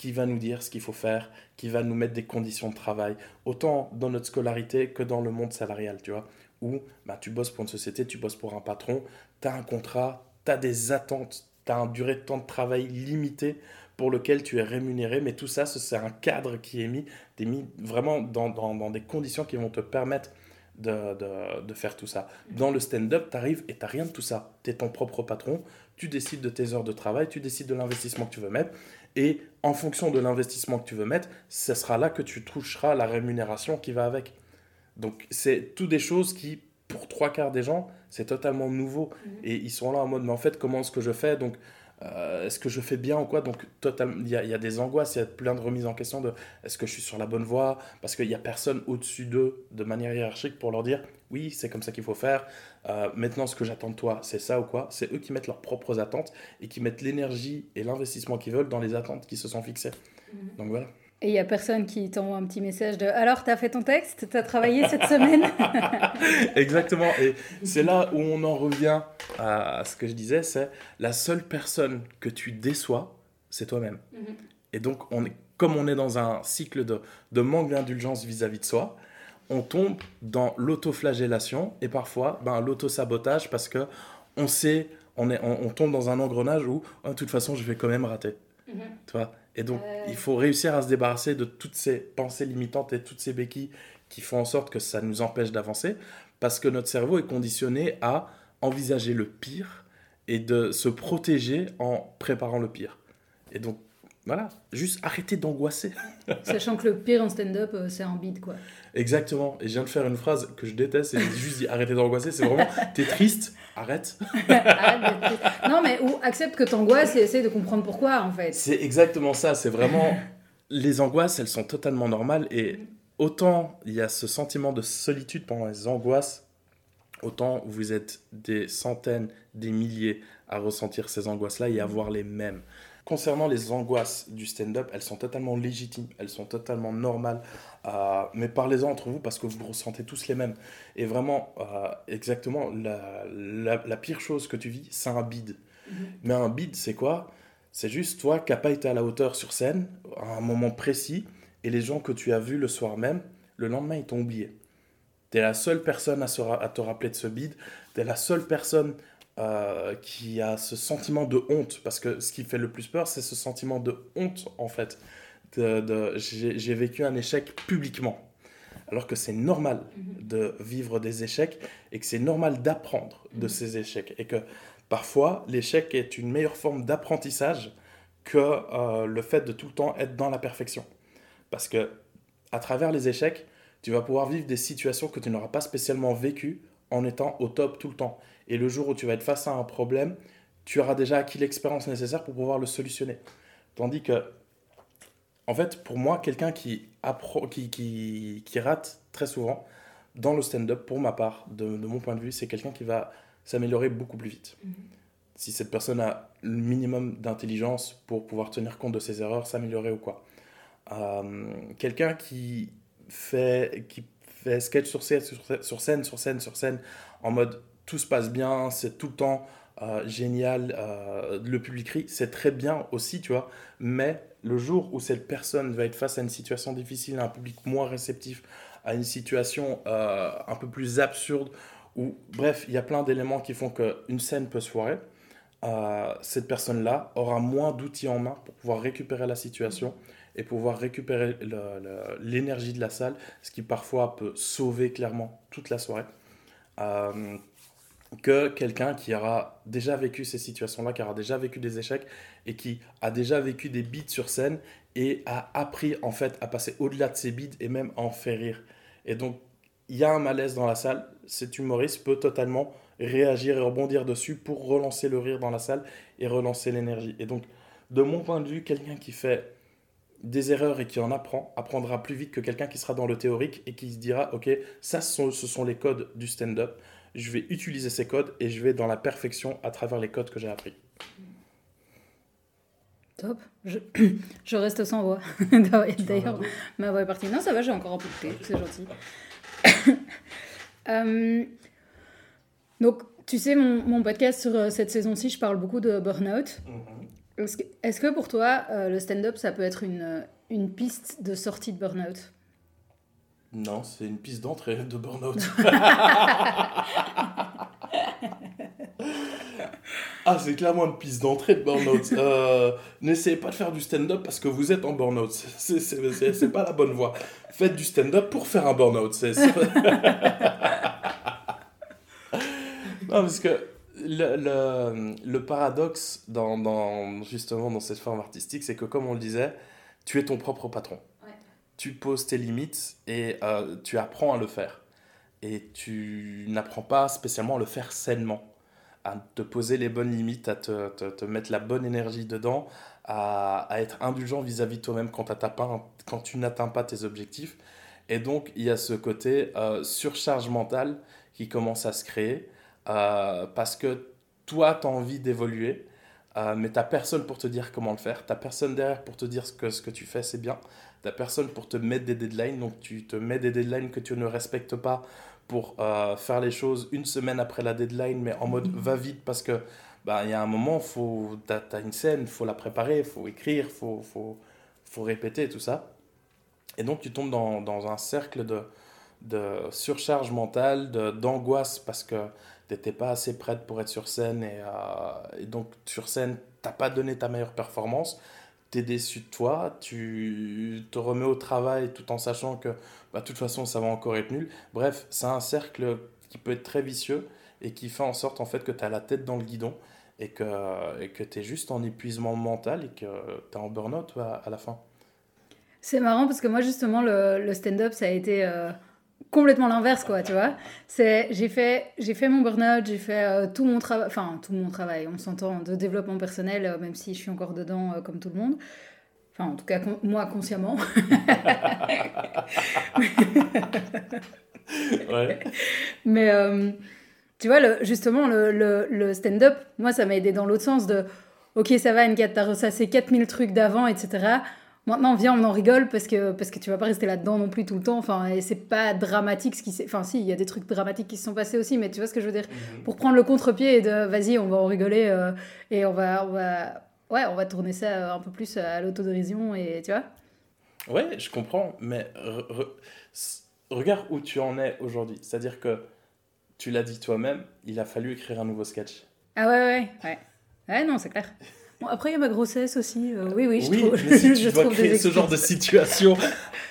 qui va nous dire ce qu'il faut faire, qui va nous mettre des conditions de travail, autant dans notre scolarité que dans le monde salarial, tu vois, où bah, tu bosses pour une société, tu bosses pour un patron, tu as un contrat, tu as des attentes, tu as un durée de temps de travail limité pour lequel tu es rémunéré, mais tout ça, c'est un cadre qui est mis, es mis vraiment dans, des conditions qui vont te permettre de faire tout ça. Dans le stand-up, tu arrives et tu rien de tout ça. Tu es ton propre patron, tu décides de tes heures de travail, tu décides de l'investissement que tu veux mettre, et en fonction de l'investissement que tu veux mettre, ce sera là que tu toucheras la rémunération qui va avec. Donc, c'est tout des choses qui, pour trois quarts des gens, c'est totalement nouveau. Mhm. Et ils sont là en mode, mais en fait, comment est-ce que je fais? Donc, euh, est-ce que je fais bien ou quoi? Donc, il y, y, a des angoisses, il y a plein de remises en question de est-ce que je suis sur la bonne voie? Parce qu'il n'y a personne au-dessus d'eux de manière hiérarchique pour leur dire oui, c'est comme ça qu'il faut faire. Euh, maintenant, ce que j'attends de toi, c'est ça ou quoi? C'est eux qui mettent leurs propres attentes et qui mettent l'énergie et l'investissement qu'ils veulent dans les attentes qui se sont fixées. Mhm. Donc voilà. Et il n'y a personne qui t'envoie un petit message de Alors, tu as fait ton texte? Tu as travaillé cette semaine? [LAUGHS] Exactement. Et c'est là où on en revient à ce que je disais c'est la seule personne que tu déçois, c'est toi-même. Mhm. Et donc, on est, comme on est dans un cycle de, de manque d'indulgence vis-à-vis de soi, on tombe dans l'autoflagellation et parfois ben, l'autosabotage parce que on sait, on, est, on, tombe dans un engrenage où oh, de toute façon je vais quand même rater. Mhm. Tu vois? Et donc il faut réussir à se débarrasser de toutes ces pensées limitantes et toutes ces béquilles qui font en sorte que ça nous empêche d'avancer parce que notre cerveau est conditionné à envisager le pire et de se protéger en préparant le pire. Et donc voilà, juste arrêter d'angoisser. [LAUGHS] Sachant que le pire en stand-up, euh, c'est en bide, quoi. Exactement. Et je viens de faire une phrase que je déteste, et juste dit arrêter d'angoisser. C'est vraiment, [LAUGHS] t'es triste, arrête. [LAUGHS] non, mais ou accepte que t'angoisses et essaye de comprendre pourquoi, en fait. C'est exactement ça. C'est vraiment, les angoisses, elles sont totalement normales. Et autant il y a ce sentiment de solitude pendant les angoisses, autant vous êtes des centaines, des milliers à ressentir ces angoisses-là et à voir les mêmes. Concernant les angoisses du stand-up, elles sont totalement légitimes, elles sont totalement normales. Euh, mais parlez-en entre vous parce que vous ressentez tous les mêmes. Et vraiment, euh, exactement, la, la, pire chose que tu vis, c'est un bide. Mhm. Mais un bide, c'est quoi? C'est juste toi qui n'as pas été à la hauteur sur scène à un moment précis et les gens que tu as vus le soir même, le lendemain, ils t'ont oublié. Tu es la seule personne à, à, te rappeler de ce bide. Tu es la seule personne euh, qui a ce sentiment de honte. Parce que ce qui fait le plus peur, c'est ce sentiment de honte, en fait. De, J'ai vécu un échec publiquement. Alors que c'est normal mhm. de vivre des échecs et que c'est normal d'apprendre de mhm. ces échecs. Et que parfois, l'échec est une meilleure forme d'apprentissage que euh, le fait de tout le temps être dans la perfection. Parce que à travers les échecs, tu vas pouvoir vivre des situations que tu n'auras pas spécialement vécues en étant au top tout le temps. Et le jour où tu vas être face à un problème, tu auras déjà acquis l'expérience nécessaire pour pouvoir le solutionner. Tandis que, en fait, pour moi, quelqu'un qui, qui, qui, rate très souvent dans le stand-up, pour ma part, de, mon point de vue, c'est quelqu'un qui va s'améliorer beaucoup plus vite. Mhm. Si cette personne a le minimum d'intelligence pour pouvoir tenir compte de ses erreurs, s'améliorer ou quoi. Euh, quelqu'un qui fait, qui fait sketch sur scène, sur scène, sur scène, sur scène, en mode tout se passe bien, c'est tout le temps euh, génial, euh, le public rit, c'est très bien aussi, tu vois. Mais le jour où cette personne va être face à une situation difficile, à un public moins réceptif, à une situation euh, un peu plus absurde, ou bref, il y a plein d'éléments qui font qu'une scène peut se foirer, cette personne-là aura moins d'outils en main pour pouvoir récupérer la situation et pouvoir récupérer l'énergie de la salle, ce qui parfois peut sauver clairement toute la soirée que quelqu'un qui aura déjà vécu ces situations-là, qui aura déjà vécu des échecs et qui a déjà vécu des bides sur scène et a appris en fait à passer au-delà de ces bides et même à en faire rire. Et donc, il y a un malaise dans la salle, cet humoriste peut totalement réagir et rebondir dessus pour relancer le rire dans la salle et relancer l'énergie. Et donc, de mon point de vue, quelqu'un qui fait des erreurs et qui en apprend, apprendra plus vite que quelqu'un qui sera dans le théorique et qui se dira, ok, ça ce sont les codes du stand-up je vais utiliser ces codes et je vais dans la perfection à travers les codes que j'ai appris. Top. Je, [CLEARS THROAT] je reste sans voix. [LAUGHS] D'ailleurs, ma voix est partie. Non, ça va, j'ai encore un peu de thé, c'est gentil. [COUGHS] Euh, donc, tu sais, mon, mon, podcast sur euh, cette saison-ci, je parle beaucoup de burn-out. Mhm. Est-ce que, pour toi, euh, le stand-up, ça peut être une, une piste de sortie de burn-out? Non, c'est une piste d'entrée de burn-out. [LAUGHS] ah, c'est clairement une piste d'entrée de burn-out. Euh, n'essayez pas de faire du stand-up parce que vous êtes en burn-out. C'est pas la bonne voie. Faites du stand-up pour faire un burn-out. [LAUGHS] non, parce que le, le, le paradoxe dans, dans, justement dans cette forme artistique, c'est que comme on le disait, tu es ton propre patron tu poses tes limites et euh, tu apprends à le faire. Et tu n'apprends pas spécialement à le faire sainement, à te poser les bonnes limites, à te, te, mettre la bonne énergie dedans, à, à être indulgent vis-à-vis de toi-même quand, tu n'atteins pas tes objectifs. Et donc, il y a ce côté euh, surcharge mentale qui commence à se créer euh, parce que toi, tu as envie d'évoluer, mais tu personne pour te dire comment le faire, tu personne derrière pour te dire que ce que tu fais, c'est bien n'as personne pour te mettre des deadlines, donc tu te mets des deadlines que tu ne respectes pas pour euh, faire les choses une semaine après la deadline, mais en mode mhm. va vite parce que bah, il y a un moment, faut, tu as, une scène, il faut la préparer, il faut écrire, il faut, faut, faut, répéter tout ça. Et donc tu tombes dans, dans un cercle de, de surcharge mentale, d'angoisse parce que tu n'étais pas assez prête pour être sur scène et, euh, et donc sur scène, tu n'as pas donné ta meilleure performance es déçu de toi, tu te remets au travail tout en sachant que bah, de toute façon ça va encore être nul. Bref, c'est un cercle qui peut être très vicieux et qui fait en sorte en fait que tu as la tête dans le guidon et que, et juste en épuisement mental et que tu es en burn-out à, la fin. C'est marrant parce que moi justement le, le stand-up ça a été... Euh, complètement l'inverse, quoi, tu vois. C'est, j'ai fait, j'ai fait mon burn-out, j'ai fait euh, tout mon travail, enfin, tout mon travail, on s'entend, de développement personnel, euh, même si je suis encore dedans euh, comme tout le monde. Enfin, en tout cas, moi, consciemment. [LAUGHS] ouais. Mais, tu vois, le, justement, le, le, le stand-up, moi, ça m'a aidé dans l'autre sens de ok, ça va, N4, t'as ressassé 4000 trucs d'avant, etc. Maintenant, viens, on en rigole parce que, parce que tu vas pas rester là-dedans non plus tout le temps. Enfin, et c'est pas dramatique ce qui s'est. Enfin, si, il y a des trucs dramatiques qui se sont passés aussi, mais tu vois ce que je veux dire? Mhm. Pour prendre le contre-pied et de vas-y, on va en rigoler euh, et on va, on va. Ouais, on va tourner ça euh, un peu plus à l'autodérision et tu vois? Ouais, je comprends, mais re- re- s- regarde où tu en es aujourd'hui. C'est-à-dire que tu l'as dit toi-même, il a fallu écrire un nouveau sketch. Ah ouais, ouais, ouais. Ouais, non, c'est clair. Bon, après, il y a ma grossesse aussi. euh, oui, oui, je oui, trouve. mais si [LAUGHS] je tu dois créer ce genre de situation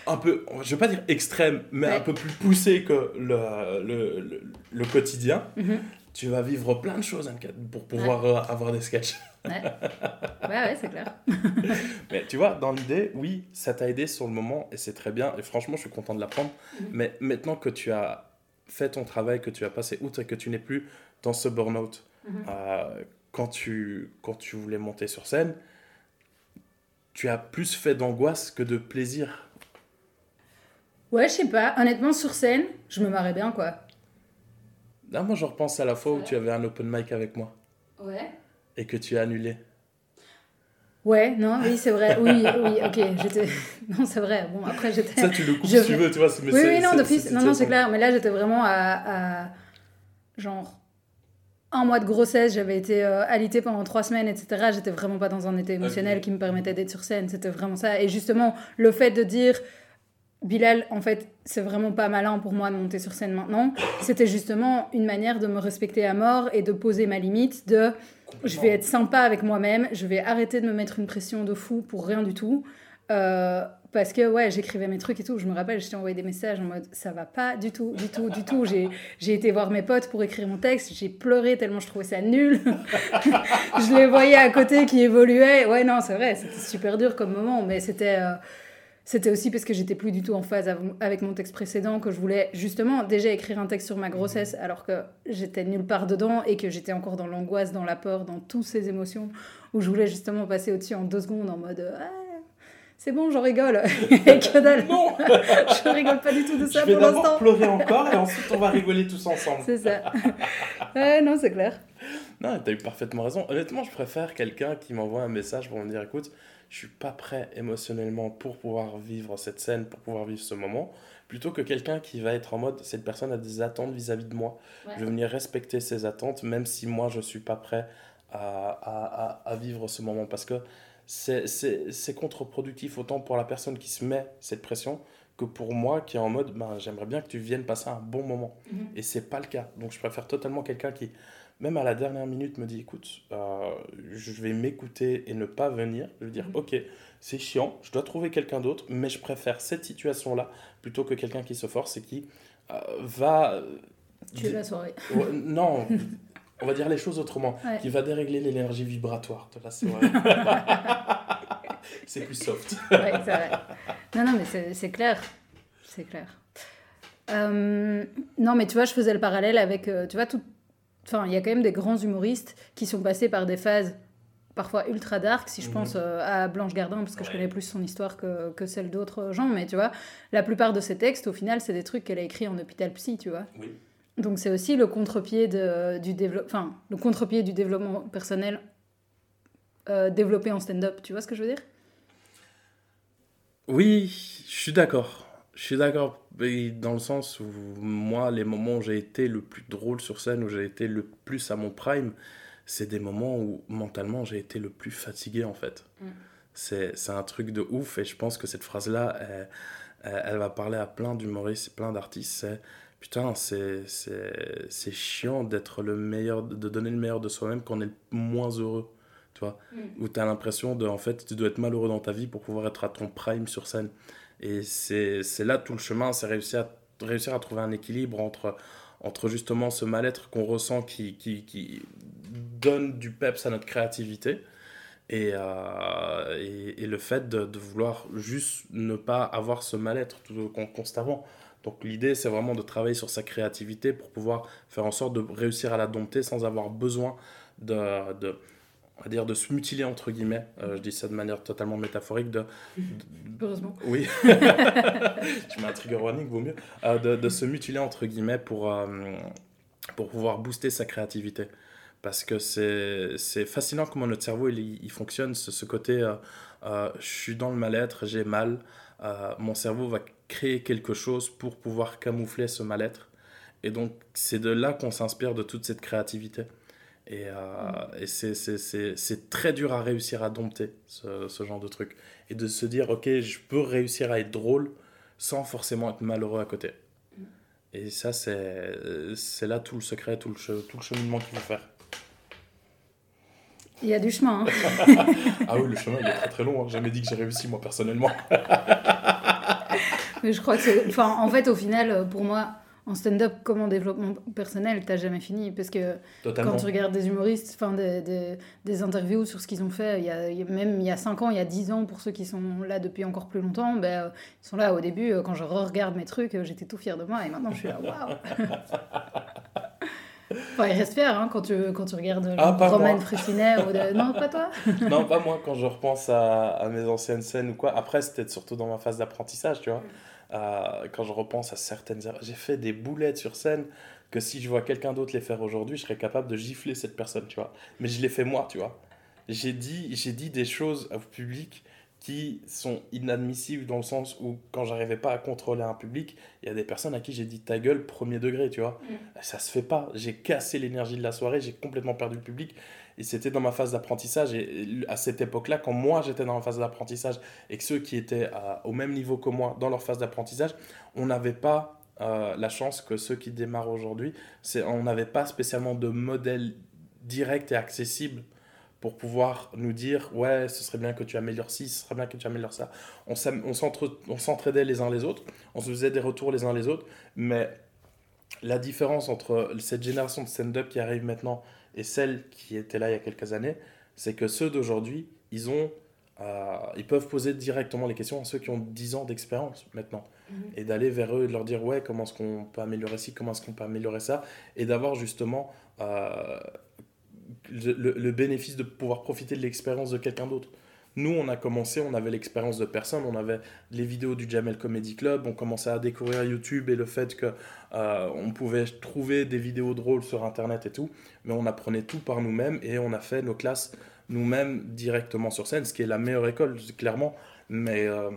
un peu, je vais pas dire extrême, mais un peu plus poussé que le, le, le, le quotidien, Mhm. tu vas vivre plein de choses pour pouvoir euh, avoir des sketchs. Ouais, [LAUGHS] ouais, ouais, c'est clair. [LAUGHS] Mais tu vois, dans l'idée, oui, ça t'a aidé sur le moment et c'est très bien. Et franchement, je suis content de l'apprendre. Mhm. Mais maintenant que tu as fait ton travail, que tu as passé outre et que tu n'es plus dans ce burn-out, Mhm. euh, quand, tu, quand tu voulais monter sur scène, tu as plus fait d'angoisse que de plaisir. Ouais, je sais pas. Honnêtement, sur scène, je me marrais bien, quoi. Là, moi, je repense à la fois où tu avais un open mic avec moi Ouais. et que tu as annulé. Ouais, non, oui, c'est vrai. Oui, oui, ok. J'étais. [LAUGHS] Non, c'est vrai. Bon, après, j'étais. Ça, tu le coupes Je si tu veux, tu vois. mais oui, oui, non, Non, non, c'est clair. Mais là, j'étais vraiment à, à, Genre. Un mois de grossesse, j'avais été euh, alitée pendant trois semaines, etc. J'étais vraiment pas dans un état émotionnel qui me permettait d'être sur scène. C'était vraiment ça. Et justement, le fait de dire. Bilal, en fait, c'est vraiment pas malin pour moi de monter sur scène maintenant. C'était justement une manière de me respecter à mort et de poser ma limite de je vais être sympa avec moi-même, je vais arrêter de me mettre une pression de fou pour rien du tout. Euh, parce que ouais, j'écrivais mes trucs et tout. Je me rappelle, je t'ai envoyé des messages en mode ça va pas du tout, du tout, du tout. J'ai, été voir mes potes pour écrire mon texte. J'ai pleuré tellement je trouvais ça nul. [LAUGHS] je les voyais à côté qui évoluaient. Ouais, non, c'est vrai, c'était super dur comme moment, mais c'était. euh, c'était aussi parce que j'étais plus du tout en phase av- avec mon texte précédent, que je voulais justement déjà écrire un texte sur ma grossesse alors que j'étais nulle part dedans et que j'étais encore dans l'angoisse, dans la peur, dans toutes ces émotions où je voulais justement passer au-dessus en deux secondes en mode Ah, c'est bon, j'en rigole. [LAUGHS] et que dalle. Non [LAUGHS] je rigole pas du tout de Je ça vais pour l'instant. pleurer encore et ensuite on va rigoler tous ensemble. C'est ça. ouais, non, c'est clair. Non, t'as eu parfaitement raison. Honnêtement, je préfère quelqu'un qui m'envoie un message pour me dire écoute, je suis pas prêt émotionnellement pour pouvoir vivre cette scène, pour pouvoir vivre ce moment, plutôt que quelqu'un qui va être en mode cette personne a des attentes vis-à-vis de moi. Ouais. Je vais venir respecter ses attentes, même si moi je suis pas prêt à, à, à, à vivre ce moment. Parce que c'est- contre-productif autant pour la personne qui se met cette pression que pour moi qui est en mode ben, j'aimerais bien que tu viennes passer un bon moment. Mhm. Et c'est pas le cas. Donc je préfère totalement quelqu'un qui, même à la dernière minute, me dit écoute, euh, je vais m'écouter et ne pas venir. Je vais dire Mhm. ok, c'est chiant, je dois trouver quelqu'un d'autre, mais je préfère cette situation-là plutôt que quelqu'un qui se force et qui euh, va. Tu es la soirée. Ouais, non, [LAUGHS] on va dire les choses autrement. Ouais. Qui va dérégler l'énergie vibratoire de la [LAUGHS] c'est plus soft. Ouais, c'est vrai. Non, non, mais c'est clair. C'est clair. Euh, non, mais tu vois, je faisais le parallèle avec, euh, tu vois, tout... Enfin, il y a quand même des grands humoristes qui sont passés par des phases parfois ultra dark, si je Mhm. pense euh, à Blanche Gardin, parce que je connais plus son histoire que, que celle d'autres gens, mais tu vois, la plupart de ses textes, au final, c'est des trucs qu'elle a écrits en hôpital psy, tu vois. Oui. Donc c'est aussi le contre-pied du développement, enfin, le contre-pied du développement personnel euh, développé en stand-up, tu vois ce que je veux dire? Oui, je suis d'accord. Je suis d'accord. Dans le sens où moi, les moments où j'ai été le plus drôle sur scène, où j'ai été le plus à mon prime, c'est des moments où mentalement j'ai été le plus fatigué en fait. Mm. C'est, c'est un truc de ouf et je pense que cette phrase-là, elle, elle- elle va parler à plein d'humoristes, plein d'artistes. C'est putain, c'est, chiant d'être le meilleur, de donner le meilleur de soi-même quand on est le moins heureux. Tu vois, où tu as l'impression de, en fait, tu dois être malheureux dans ta vie pour pouvoir être à ton prime sur scène. Et c'est là tout le chemin, c'est réussir à, réussir à trouver un équilibre entre, entre justement ce mal-être qu'on ressent qui, qui, qui donne du peps à notre créativité et, euh, et, et le fait de, de vouloir juste ne pas avoir ce mal-être constamment. Donc l'idée, c'est vraiment de travailler sur sa créativité pour pouvoir faire en sorte de réussir à la dompter sans avoir besoin de, de, on va dire, de se mutiler, entre guillemets. Euh, je dis ça de manière totalement métaphorique, de, Heureusement. oui, [LAUGHS] je mets un trigger warning, vaut mieux. Euh, de, de se mutiler entre guillemets pour, euh, pour pouvoir booster sa créativité. parce que c'est fascinant comment notre cerveau il, il fonctionne, ce, ce côté je suis dans le mal-être, j'ai mal, mon cerveau va créer quelque chose pour pouvoir camoufler ce mal-être. Et donc c'est de là qu'on s'inspire de toute cette créativité. Et, et c'est très dur à réussir à dompter ce, ce, genre de truc. Et de se dire, ok, je peux réussir à être drôle sans forcément être malheureux à côté. Et ça, c'est là tout le secret, tout le, tout le cheminement qu'il faut faire. Il y a du chemin. Hein. [LAUGHS] ah oui, le chemin, il est très très long. Hein. J'ai jamais dit que j'ai réussi, moi, personnellement. [LAUGHS] Mais je crois que c'est... Enfin, en fait, au final, pour moi, en stand-up comme en développement personnel, t'as jamais fini. Parce que quand tu regardes des humoristes, enfin, des, des, des, interviews sur ce qu'ils ont fait, il y a, même il y a 5 ans, il y a 10 ans, pour ceux qui sont là depuis encore plus longtemps, ben, ils sont là au début, quand je re-regarde mes trucs, j'étais tout fier de moi. Et maintenant, je suis là, waouh [LAUGHS] Enfin, il reste fier hein, quand, tu, quand tu regardes ah, Roman Fressinet ou de... Non, pas toi [LAUGHS] Non, pas moi. Quand je repense à, à, mes anciennes scènes ou quoi. Après, c'était surtout dans ma phase d'apprentissage, tu vois. Quand je repense à certaines erreurs. J'ai fait des boulettes sur scène que si je vois quelqu'un d'autre les faire aujourd'hui, je serais capable de gifler cette personne, tu vois. Mais je l'ai fait moi, tu vois. J'ai dit, j'ai dit des choses au public qui sont inadmissibles dans le sens où quand j'arrivais pas à contrôler un public, il y a des personnes à qui j'ai dit ta gueule premier degré, tu vois. Mm. Ça se fait pas. J'ai cassé l'énergie de la soirée, j'ai complètement perdu le public. Et c'était dans ma phase d'apprentissage. Et à cette époque-là, quand moi j'étais dans ma phase d'apprentissage et que ceux qui étaient au même niveau que moi dans leur phase d'apprentissage, on n'avait pas euh, la chance que ceux qui démarrent aujourd'hui, on n'avait pas spécialement de modèle direct et accessible pour pouvoir nous dire ouais ce serait bien que tu améliores ci, ce serait bien que tu améliores ça. On s'entraidait les uns les autres, on se faisait des retours les uns les autres, mais la différence entre cette génération de stand-up qui arrive maintenant et celle qui était là il y a quelques années, c'est que ceux d'aujourd'hui, ils ont euh, ils peuvent poser directement les questions à ceux qui ont 10 ans d'expérience maintenant. Mhm. Et d'aller vers eux et de leur dire, ouais, comment est-ce qu'on peut améliorer ci, comment est-ce qu'on peut améliorer ça? Et d'avoir justement euh, le, bénéfice de pouvoir profiter de l'expérience de quelqu'un d'autre. Nous, on a commencé, on avait l'expérience de personne, on avait les vidéos du Jamel Comedy Club, on commençait à découvrir YouTube et le fait que euh, on pouvait trouver des vidéos drôles sur Internet et tout, mais on apprenait tout par nous-mêmes et on a fait nos classes nous-mêmes directement sur scène, ce qui est la meilleure école, clairement. Mais, euh,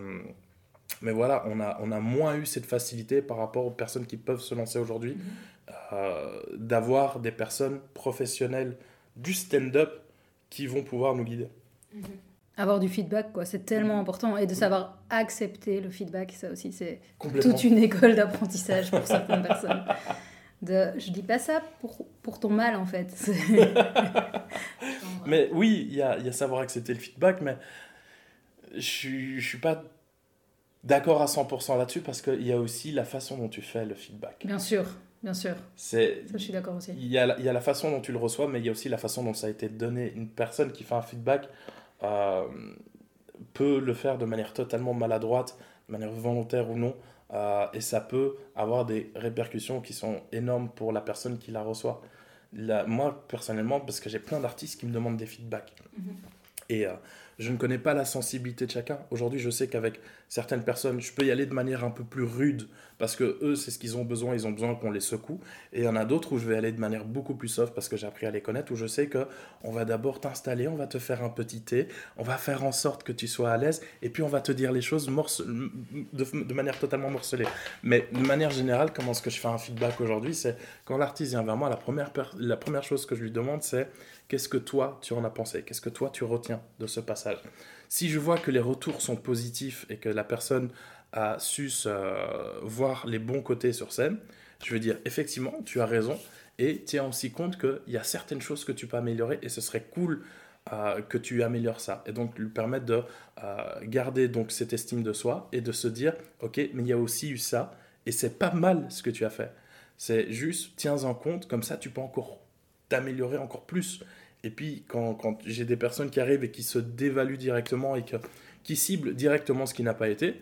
mais voilà, on a, on a moins eu cette facilité par rapport aux personnes qui peuvent se lancer aujourd'hui, mm-hmm. euh, d'avoir des personnes professionnelles du stand-up qui vont pouvoir nous guider. Mhm. Avoir du feedback, quoi, c'est tellement important. Et de savoir accepter le feedback, ça aussi, c'est toute une école d'apprentissage pour certaines [LAUGHS] personnes. De, je dis pas ça pour, pour ton mal, en fait. [LAUGHS] mais oui, il y a, y a, savoir accepter le feedback, mais je ne suis pas d'accord à 100% là-dessus parce qu'il y a aussi la façon dont tu fais le feedback. Bien sûr. Bien sûr. C'est, ça, je suis d'accord aussi. Il y, a la, il y a la façon dont tu le reçois, mais il y a aussi la façon dont ça a été donné. Une personne qui fait un feedback euh, peut le faire de manière totalement maladroite, de manière volontaire ou non, euh, et ça peut avoir des répercussions qui sont énormes pour la personne qui la reçoit. La, moi, personnellement, parce que j'ai plein d'artistes qui me demandent des feedbacks. Mm-hmm. Et euh, je ne connais pas la sensibilité de chacun. Aujourd'hui, je sais qu'avec certaines personnes, je peux y aller de manière un peu plus rude parce que eux, c'est ce qu'ils ont besoin, ils ont besoin qu'on les secoue. Et il y en a d'autres où je vais aller de manière beaucoup plus soft parce que j'ai appris à les connaître, où je sais que on va d'abord t'installer, on va te faire un petit thé, on va faire en sorte que tu sois à l'aise, et puis on va te dire les choses de, manière totalement morcelée. Mais de manière générale, comment est-ce que je fais un feedback aujourd'hui C'est quand l'artiste vient vers moi, la première, la première chose que je lui demande, c'est qu'est-ce que toi tu en as pensé? Qu'est-ce que toi tu retiens de ce passage? Si je vois que les retours sont positifs et que la personne a su euh, voir les bons côtés sur scène, je veux dire effectivement tu as raison. Et tiens aussi compte qu'il y a certaines choses que tu peux améliorer et ce serait cool euh, que tu améliores ça. Et donc lui permettre de euh, garder donc cette estime de soi et de se dire ok mais il y a aussi eu ça et c'est pas mal ce que tu as fait. C'est juste tiens en compte comme ça tu peux encore t'améliorer encore plus. Et puis, quand, j'ai des personnes qui arrivent et qui se dévaluent directement et qui ciblent directement ce qui n'a pas été,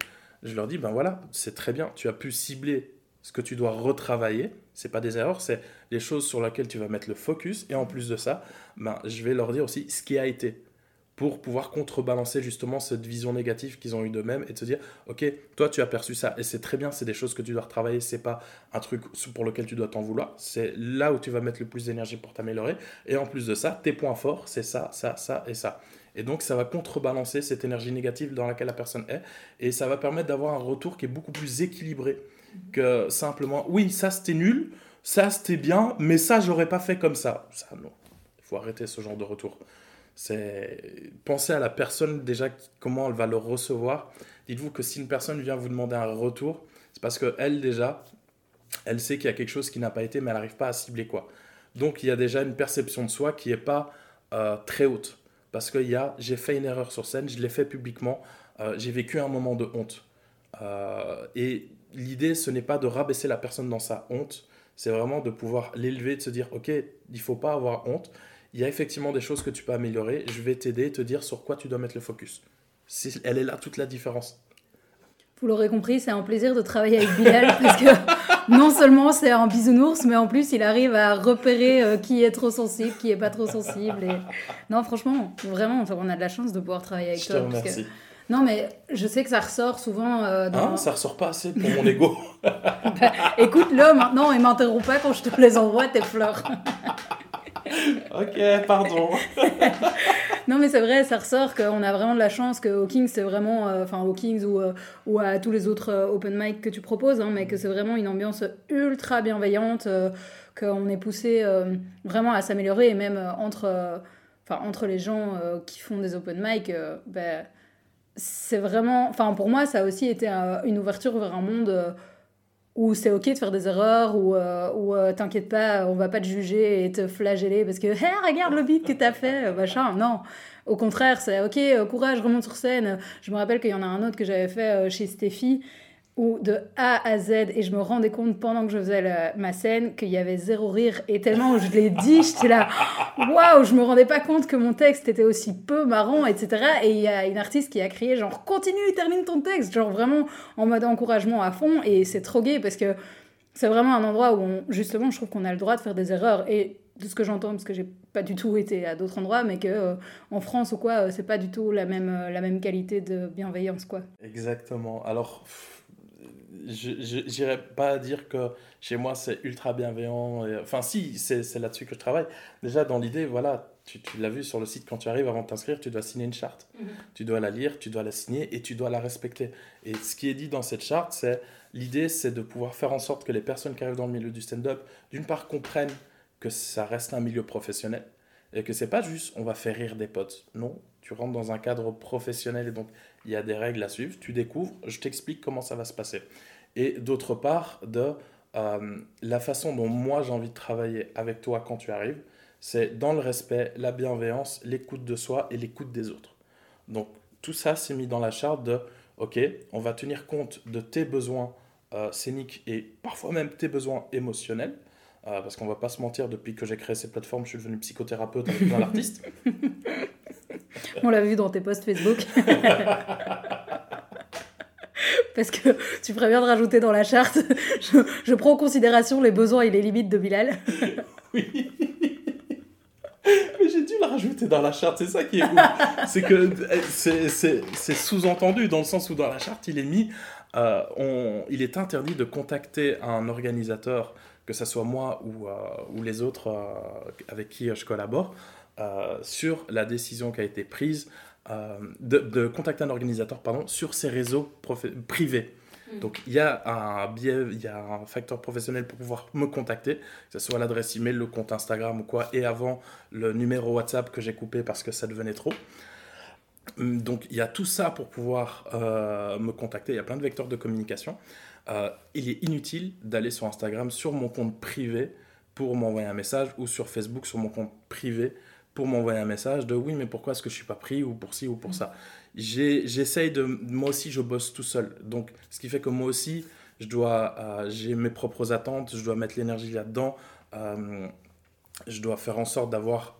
je leur dis, ben voilà, c'est très bien, tu as pu cibler ce que tu dois retravailler. C'est pas des erreurs, c'est les choses sur lesquelles tu vas mettre le focus. Et en plus de ça, ben, je vais leur dire aussi ce qui a été pour pouvoir contrebalancer justement cette vision négative qu'ils ont eu d'eux-mêmes et de se dire, ok, toi tu as perçu ça et c'est très bien, c'est des choses que tu dois retravailler, c'est pas un truc pour lequel tu dois t'en vouloir, c'est là où tu vas mettre le plus d'énergie pour t'améliorer. Et en plus de ça, tes points forts, c'est ça, ça, ça et ça. Et donc ça va contrebalancer cette énergie négative dans laquelle la personne est et ça va permettre d'avoir un retour qui est beaucoup plus équilibré que simplement, oui, ça c'était nul, ça c'était bien, mais ça j'aurais pas fait comme ça. Ça non, il faut arrêter ce genre de retour. C'est penser à la personne déjà, comment elle va le recevoir. Dites-vous que si une personne vient vous demander un retour, c'est parce qu'elle déjà, elle sait qu'il y a quelque chose qui n'a pas été, mais elle n'arrive pas à cibler quoi. Donc il y a déjà une perception de soi qui n'est pas euh, très haute. Parce que y a, j'ai fait une erreur sur scène, je l'ai fait publiquement, euh, j'ai vécu un moment de honte. Euh, et l'idée, ce n'est pas de rabaisser la personne dans sa honte, c'est vraiment de pouvoir l'élever, de se dire, ok, il ne faut pas avoir honte, il y a effectivement des choses que tu peux améliorer. Je vais t'aider, te dire sur quoi tu dois mettre le focus. Elle est là toute la différence. Vous l'aurez compris, c'est un plaisir de travailler avec Bilal [LAUGHS] parce que non seulement c'est un bisounours, mais en plus il arrive à repérer euh, qui est trop sensible, qui est pas trop sensible. Et... Non, franchement, vraiment, on a de la chance de pouvoir travailler avec Je toi. te remercie. Non, mais je sais que ça ressort souvent euh, dans... Hein, ça ressort pas assez pour mon ego. [LAUGHS] Bah, Écoute-le maintenant et m'interromps pas quand je te les envoie, tes fleurs. [LAUGHS] ok, pardon. [LAUGHS] non, mais c'est vrai, ça ressort qu'on a vraiment de la chance que Hawkins, c'est vraiment, euh, enfin, Hawkins ou, euh, à tous les autres euh, open mic que tu proposes, hein, mais que c'est vraiment une ambiance ultra bienveillante, qu'on est poussé vraiment à s'améliorer, et même entre, enfin, entre les gens qui font des open mic, ben, c'est vraiment, enfin, pour moi, ça a aussi été une ouverture vers un monde où c'est ok de faire des erreurs, ou euh, t'inquiète pas, on va pas te juger et te flageller parce que [LAUGHS] hey, regarde le beat que t'as fait, machin. Non, au contraire, c'est ok, courage, remonte sur scène. Je me rappelle qu'il y en a un autre que j'avais fait chez Steffi où de A à Z, et je me rendais compte pendant que je faisais ma scène qu'il y avait zéro rire, et tellement je l'ai dit, j'étais là, waouh, je me rendais pas compte que mon texte était aussi peu marrant, etc. Et il y a une artiste qui a crié genre, continue, termine ton texte, genre vraiment en mode encouragement à fond, et c'est trop gay parce que c'est vraiment un endroit où, justement, je trouve qu'on a le droit de faire des erreurs, et de ce que j'entends, parce que j'ai pas du tout été à d'autres endroits, mais que euh, en France ou quoi, euh, c'est pas du tout la même, euh, la même qualité de bienveillance, quoi. Exactement. Alors, je n'irais pas dire que chez moi c'est ultra bienveillant. enfin, si, c'est là-dessus que je travaille. Déjà, dans l'idée, voilà, tu, tu l'as vu sur le site, quand tu arrives avant de t'inscrire, tu dois signer une charte. Mhm. Tu dois la lire, tu dois la signer et tu dois la respecter. Et ce qui est dit dans cette charte, c'est l'idée, c'est de pouvoir faire en sorte que les personnes qui arrivent dans le milieu du stand-up, d'une part, comprennent que ça reste un milieu professionnel et que c'est pas juste on va faire rire des potes. Non, tu rentres dans un cadre professionnel et donc il y a des règles à suivre. Tu découvres, je t'explique comment ça va se passer et d'autre part de euh, la façon dont moi j'ai envie de travailler avec toi quand tu arrives, c'est dans le respect, la bienveillance, l'écoute de soi et l'écoute des autres. Donc tout ça c'est mis dans la charte de ok, on va tenir compte de tes besoins euh, scéniques et parfois même tes besoins émotionnels. Euh, parce qu'on va pas se mentir, depuis que j'ai créé cette plateforme, je suis devenu psychothérapeute avec plein d'artistes. [LAUGHS] On l'a vu dans tes posts Facebook. [LAUGHS] parce que [LAUGHS] tu ferais bien de rajouter dans la charte, [LAUGHS] je, prends en considération les besoins et les limites de Bilal. [LAUGHS] oui. Mais j'ai dû la rajouter dans la charte, c'est ça qui est cool. c'est que c'est sous-entendu dans le sens où dans la charte, il est mis, euh, on, il est interdit de contacter un organisateur, que ce soit moi ou, euh, ou les autres euh, avec qui je collabore, sur la décision qui a été prise euh, de, contacter un organisateur pardon, sur ses réseaux privés. Mm. Donc il y a un biais, il y a un facteur professionnel pour pouvoir me contacter, que ce soit l'adresse email, le compte Instagram ou quoi, et avant le numéro WhatsApp que j'ai coupé parce que ça devenait trop. Mm, donc il y a tout ça pour pouvoir euh, me contacter, il y a plein de vecteurs de communication. Euh, il est inutile d'aller sur Instagram sur mon compte privé pour m'envoyer un message ou sur Facebook sur mon compte privé pour m'envoyer un message de oui, mais pourquoi est-ce que je suis pas pris ou pour ci ou pour ça? J'essaye de. Moi aussi, je bosse tout seul. Donc, ce qui fait que moi aussi, je dois. Euh, j'ai mes propres attentes, je dois mettre l'énergie là-dedans. Euh, je dois faire en sorte d'avoir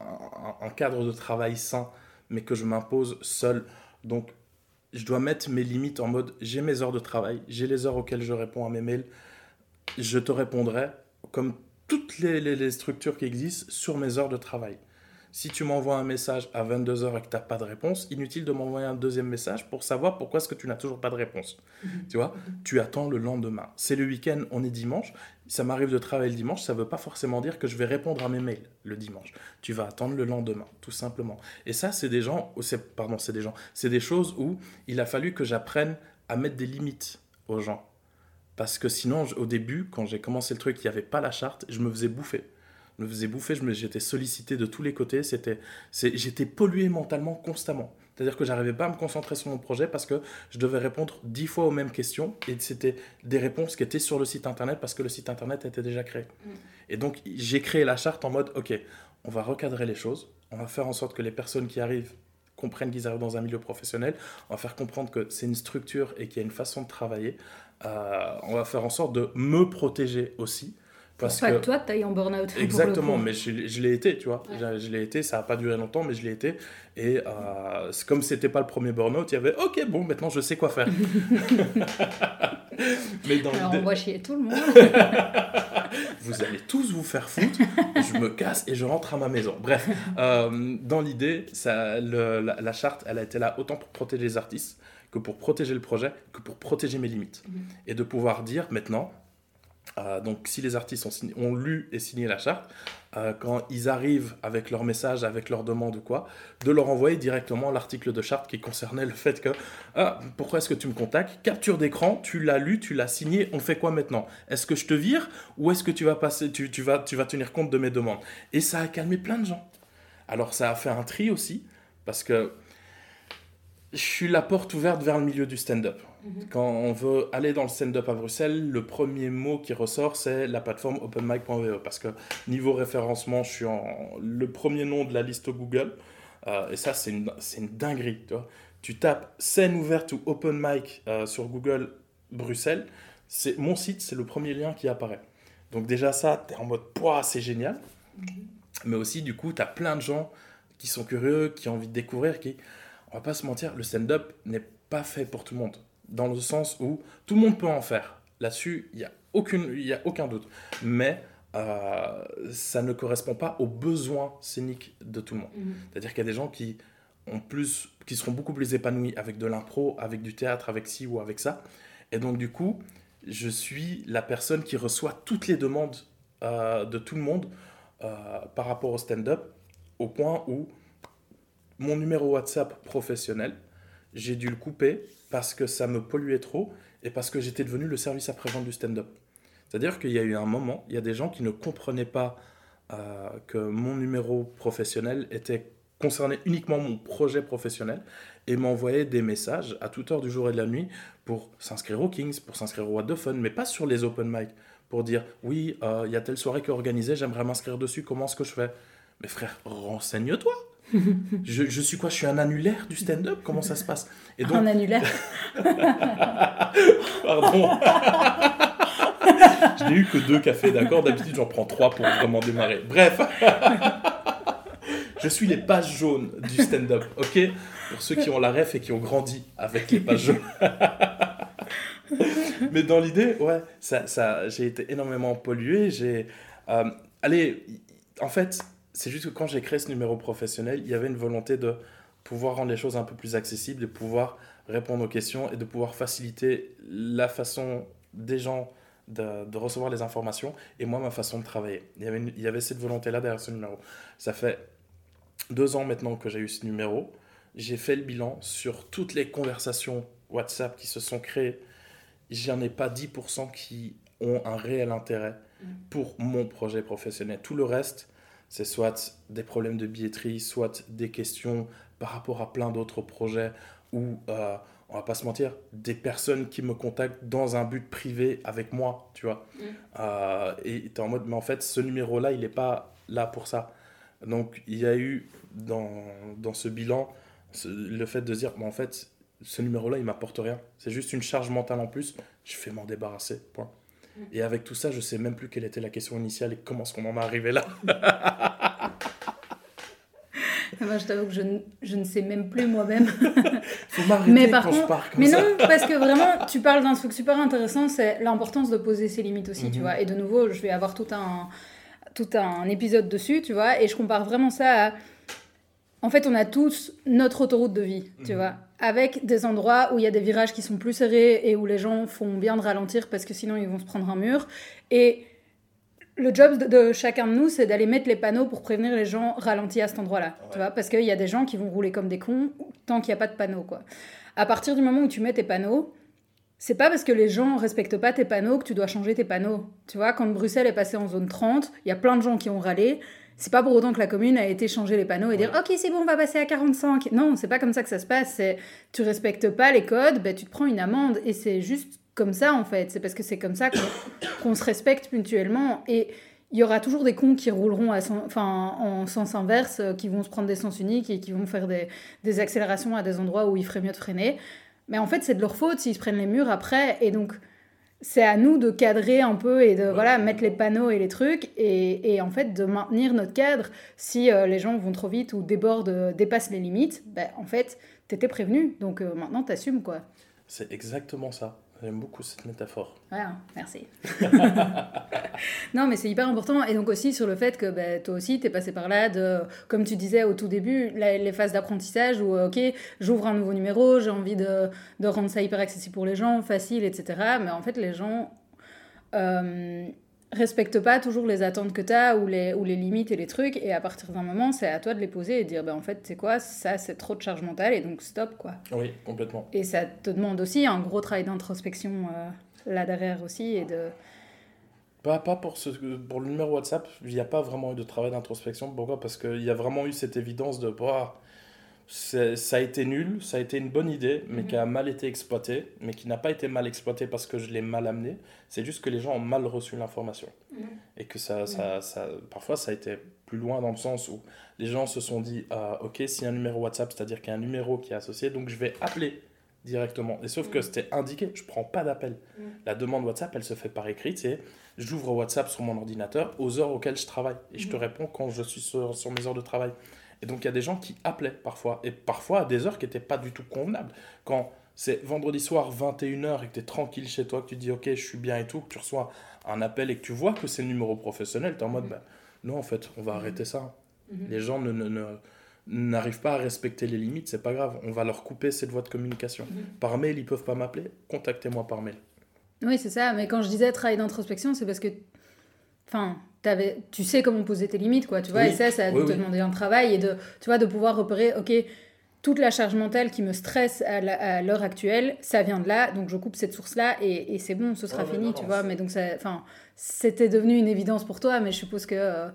un, cadre de travail sain, mais que je m'impose seul. Donc, je dois mettre mes limites en mode j'ai mes heures de travail, j'ai les heures auxquelles je réponds à mes mails. Je te répondrai comme toutes les, les structures qui existent sur mes heures de travail. Si tu m'envoies un message à 22h et que tu n'as pas de réponse, inutile de m'envoyer un deuxième message pour savoir pourquoi est-ce que tu n'as toujours pas de réponse. Mhm. Tu vois, tu attends le lendemain. C'est le week-end, on est dimanche. Ça m'arrive de travailler le dimanche, ça ne veut pas forcément dire que je vais répondre à mes mails le dimanche. Tu vas attendre le lendemain, tout simplement. Et ça, c'est des gens, pardon, c'est des gens, c'est des choses où il a fallu que j'apprenne à mettre des limites aux gens. Parce que sinon, au début, quand j'ai commencé le truc, il n'y avait pas la charte, je me faisais bouffer me faisait bouffer, j'étais sollicité de tous les côtés, c'était, j'étais pollué mentalement constamment. C'est-à-dire que j'arrivais pas à me concentrer sur mon projet parce que je devais répondre dix fois aux mêmes questions et c'était des réponses qui étaient sur le site internet parce que le site internet était déjà créé. Mm. Et donc j'ai créé la charte en mode ok, on va recadrer les choses, on va faire en sorte que les personnes qui arrivent comprennent qu'ils arrivent dans un milieu professionnel, on va faire comprendre que c'est une structure et qu'il y a une façon de travailler, euh, on va faire en sorte de me protéger aussi parce pas que, toi, tu ailles en burn-out. Exactement, mais je, je l'ai été, tu vois. Je, l'ai été, ça n'a pas duré longtemps, mais je l'ai été. Et euh, comme c'était pas le premier burn-out, il y avait OK, bon, maintenant je sais quoi faire. [LAUGHS] mais dans Alors on voit chier tout le monde. [LAUGHS] vous allez tous vous faire foutre, je me casse et je rentre à ma maison. Bref, euh, dans l'idée, la, la, charte, elle a été là autant pour protéger les artistes que pour protéger le projet, que pour protéger mes limites. Mhm. Et de pouvoir dire maintenant, euh, donc, si les artistes ont, lu et signé la charte, euh, quand ils arrivent avec leur message, avec leur demande ou quoi, de leur envoyer directement l'article de charte qui concernait le fait que ah, pourquoi est-ce que tu me contactes? Capture d'écran, tu l'as lu, tu l'as signé, on fait quoi maintenant? Est-ce que je te vire ou est-ce que tu vas, passer, tu, vas, tu vas tenir compte de mes demandes? Et ça a calmé plein de gens. Alors, ça a fait un tri aussi, parce que je suis la porte ouverte vers le milieu du stand-up. Mhm. Quand on veut aller dans le stand-up à Bruxelles, le premier mot qui ressort, c'est la plateforme openmic.ve. Parce que niveau référencement, je suis en le premier nom de la liste Google. Euh, et ça, c'est une, une, dinguerie. Tu, vois. tu tapes scène ouverte ou open mic euh, sur Google Bruxelles. C'est mon site, c'est le premier lien qui apparaît. Donc déjà ça, tu es en mode, poids, c'est génial. Mhm. Mais aussi, du coup, tu as plein de gens qui sont curieux, qui ont envie de découvrir, qui on va pas se mentir, le stand-up n'est pas fait pour tout le monde. Dans le sens où tout le monde peut en faire. Là-dessus, il n'y a, aucune, y a aucun doute. Mais euh, ça ne correspond pas aux besoins scéniques de tout le monde. Mhm. C'est-à-dire qu'il y a des gens qui, ont plus, qui seront beaucoup plus épanouis avec de l'impro, avec du théâtre, avec ci ou avec ça. Et donc, du coup, je suis la personne qui reçoit toutes les demandes euh, de tout le monde euh, par rapport au stand-up, au point où mon numéro WhatsApp professionnel, j'ai dû le couper parce que ça me polluait trop et parce que j'étais devenu le service après-vente du stand-up. C'est-à-dire qu'il y a eu un moment, il y a des gens qui ne comprenaient pas euh, que mon numéro professionnel était concerné uniquement mon projet professionnel et m'envoyaient des messages à toute heure du jour et de la nuit pour s'inscrire au Kings, pour s'inscrire au What the Fun, mais pas sur les open mic, pour dire oui, euh, il y a telle soirée qui est organisée, j'aimerais m'inscrire dessus, comment est-ce que je fais? Mais frère, renseigne-toi [LAUGHS] je, suis quoi? Je suis un annulaire du stand-up? Comment ça se passe? Et donc... Un annulaire [LAUGHS] Pardon. je n'ai eu que deux cafés, d'accord? D'habitude, j'en prends trois pour vraiment démarrer. Bref. je suis les pages jaunes du stand-up, ok? Pour ceux qui ont la ref et qui ont grandi avec les pages jaunes. [LAUGHS] Mais dans l'idée, ouais, ça, ça, j'ai été énormément pollué. J'ai, euh, allez, en fait, c'est juste que quand j'ai créé ce numéro professionnel, il y avait une volonté de pouvoir rendre les choses un peu plus accessibles, de pouvoir répondre aux questions et de pouvoir faciliter la façon des gens de, recevoir les informations et moi ma façon de travailler. Il y avait, il y avait cette volonté-là derrière ce numéro. Ça fait deux ans maintenant que j'ai eu ce numéro. J'ai fait le bilan sur toutes les conversations WhatsApp qui se sont créées. J'en ai pas 10% qui ont un réel intérêt mmh. pour mon projet professionnel. Tout le reste, c'est soit des problèmes de billetterie, soit des questions par rapport à plein d'autres projets ou, euh, on va pas se mentir, des personnes qui me contactent dans un but privé avec moi, tu vois. Mm. Euh, et tu es en mode, mais en fait, ce numéro-là, il n'est pas là pour ça. Donc, il y a eu dans, dans ce bilan le fait de dire, mais en fait, ce numéro-là, il m'apporte rien. C'est juste une charge mentale en plus. Je fais m'en débarrasser. Point. Et avec tout ça, je sais même plus quelle était la question initiale et comment est-ce qu'on en est arrivé là. [LAUGHS] Moi, je t'avoue que je, je, ne sais même plus moi-même. [LAUGHS] Mais par quand contre, je pars comme Mais non, parce que vraiment, tu parles d'un truc super intéressant, c'est l'importance de poser ses limites aussi, tu mhm. vois. Et de nouveau, je vais avoir tout un, tout un épisode dessus, tu vois. Et je compare vraiment ça à en fait, on a tous notre autoroute de vie, tu Mhm. vois, avec des endroits où il y a des virages qui sont plus serrés et où les gens font bien de ralentir parce que sinon ils vont se prendre un mur. Et le job de, de chacun de nous, c'est d'aller mettre les panneaux pour prévenir les gens ralentis à cet endroit-là, tu vois, parce qu'il y a des gens qui vont rouler comme des cons tant qu'il n'y a pas de panneaux, quoi. À partir du moment où tu mets tes panneaux, c'est pas parce que les gens respectent pas tes panneaux que tu dois changer tes panneaux. Tu vois, quand Bruxelles est passée en zone 30, il y a plein de gens qui ont râlé. C'est pas pour autant que la commune a été changer les panneaux et dire. OK, c'est bon, on va passer à 45. Non, c'est pas comme ça que ça se passe. C'est tu respectes pas les codes, ben, tu te prends une amende et c'est juste comme ça en fait. C'est parce que c'est comme ça qu'on [COUGHS] se respecte mutuellement et il y aura toujours des cons qui rouleront à enfin, en sens inverse, euh, qui vont se prendre des sens uniques et qui vont faire des, des accélérations à des endroits où il ferait mieux de freiner. Mais en fait, c'est de leur faute s'ils se prennent les murs après. Et donc, c'est à nous de cadrer un peu et de voilà, mettre les panneaux et les trucs. Et, et en fait, de maintenir notre cadre. Si euh, les gens vont trop vite ou débordent, euh, dépassent les limites, ben, en fait, t'étais prévenu. Donc euh, maintenant, t'assumes quoi. C'est exactement ça. J'aime beaucoup cette métaphore. Voilà, merci. [LAUGHS] non, mais c'est hyper important. Et donc aussi sur le fait que ben, toi aussi, tu es passé par là, de, comme tu disais au tout début, les phases d'apprentissage où, ok, j'ouvre un nouveau numéro, j'ai envie de, de rendre ça hyper accessible pour les gens, facile, etc. Mais en fait, les gens euh, respectent pas toujours les attentes que tu as ou les, ou les limites et les trucs. Et à partir d'un moment, c'est à toi de les poser et de dire, ben, en fait, c'est quoi, ça, c'est trop de charge mentale et donc stop, quoi. Oui, complètement. Et ça te demande aussi un gros travail d'introspection euh, là derrière aussi et de... Pas, pas pour, ce, pour le numéro WhatsApp, il n'y a pas vraiment eu de travail d'introspection. Pourquoi? Parce qu'il y a vraiment eu cette évidence de bah, ça a été nul, ça a été une bonne idée, mais Mhm. qui a mal été exploitée, mais qui n'a pas été mal exploitée parce que je l'ai mal amené. C'est juste que les gens ont mal reçu l'information. Et que ça, ça, ça, parfois, ça a été plus loin dans le sens où les gens se sont dit ah, Ok, s'il y a un numéro WhatsApp, c'est-à-dire qu'il y a un numéro qui est associé, donc je vais appeler directement. Et sauf que Mhm. c'était indiqué, je prends pas d'appel. Mhm. La demande WhatsApp, elle se fait par écrit, c'est j'ouvre WhatsApp sur mon ordinateur aux heures auxquelles je travaille et je te Mhm. réponds quand je suis sur, sur mes heures de travail. Et donc il y a des gens qui appelaient parfois, et parfois à des heures qui n'étaient pas du tout convenables. Quand c'est vendredi soir 21h et que tu es tranquille chez toi, que tu dis ok je suis bien et tout, que tu reçois un appel et que tu vois que c'est le numéro professionnel, tu es en mode Mhm. bah, non en fait on va Mhm. arrêter ça. Mhm. Les gens ne, ne- ne- n'arrivent pas à respecter les limites, c'est pas grave, on va leur couper cette voie de communication. Par mail ils peuvent pas m'appeler, contactez-moi par mail. Oui, c'est ça. Mais quand je disais travail d'introspection, c'est parce que, enfin, tu sais comment poser tes limites, quoi. Tu vois, Oui. et ça, ça Oui, te oui. demander un travail et de, tu vois, de pouvoir repérer, ok, toute la charge mentale qui me stresse à l'heure actuelle, ça vient de là, donc je coupe cette source-là et, et c'est bon, ce sera Ouais, fini, non, tu non, vois. Mais donc, ça, enfin, c'était devenu une évidence pour toi, mais je suppose que. euh,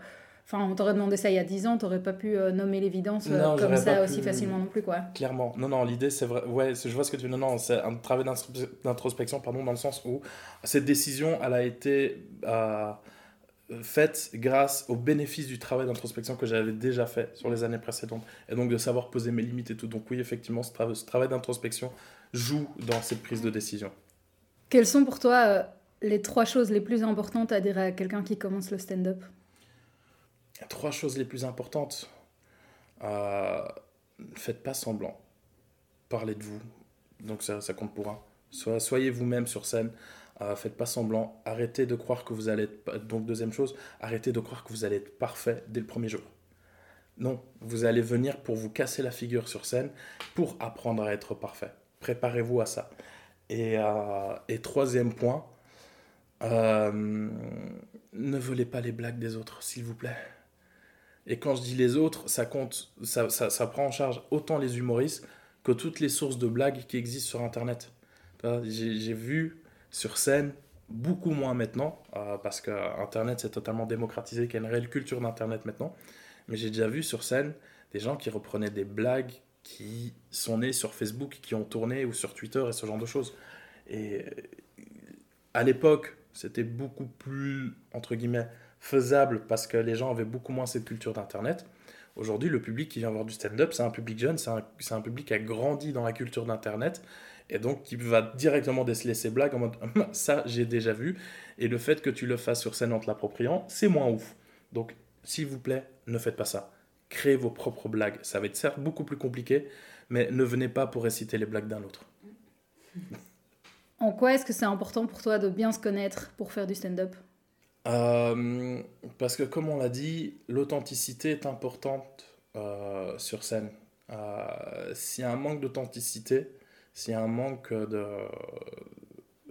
Enfin, on t'aurait demandé ça il y a 10 ans, t'aurais pas pu euh, nommer l'évidence euh, comme ça aussi pu. facilement non plus, quoi. Clairement. Non, non, l'idée, c'est vrai. Ouais, je vois ce que tu veux. Non, non, c'est un travail d'introspection, pardon, dans le sens où cette décision, elle a été faite grâce au bénéfice du travail d'introspection que j'avais déjà fait sur les années précédentes. Et donc de savoir poser mes limites et tout. Donc oui, effectivement, ce, tra- ce travail d'introspection joue dans cette prise de décision. Quelles sont pour toi euh, les trois choses les plus importantes à dire à quelqu'un qui commence le stand-up? Trois choses les plus importantes. Euh, faites pas semblant. Parlez de vous. Donc ça, ça compte pour un. Soyez vous-même sur scène. Euh, faites pas semblant. Arrêtez de croire que vous allez être... Donc deuxième chose, arrêtez de croire que vous allez être parfait dès le premier jour. Non, vous allez venir pour vous casser la figure sur scène, pour apprendre à être parfait. Préparez-vous à ça. Et, euh, troisième point, euh, ne volez pas les blagues des autres, s'il vous plaît. Et quand je dis les autres, ça compte, ça, ça, prend en charge autant les humoristes que toutes les sources de blagues qui existent sur Internet. J'ai vu sur scène, beaucoup moins maintenant, euh, parce que Internet s'est totalement démocratisé, qu'il y a une réelle culture d'Internet maintenant. Mais j'ai déjà vu sur scène des gens qui reprenaient des blagues qui sont nées sur Facebook, qui ont tourné, ou sur Twitter et ce genre de choses. Et euh, à l'époque, c'était beaucoup plus, entre guillemets, faisable parce que les gens avaient beaucoup moins cette culture d'Internet. Aujourd'hui, le public qui vient voir du stand-up, c'est un public jeune, c'est un, c'est un public qui a grandi dans la culture d'Internet et donc qui va directement déceler ses blagues en mode [LAUGHS] ça, j'ai déjà vu. Et le fait que tu le fasses sur scène en te l'appropriant, c'est moins ouf. Donc, s'il vous plaît, ne faites pas ça. Créez vos propres blagues. Ça va être certes beaucoup plus compliqué, mais ne venez pas pour réciter les blagues d'un autre. [LAUGHS] En quoi est-ce que c'est important pour toi de bien se connaître pour faire du stand-up? Euh, parce que comme on l'a dit, l'authenticité est importante euh, sur scène. Euh, s'il y a un manque d'authenticité, s'il y a un manque de...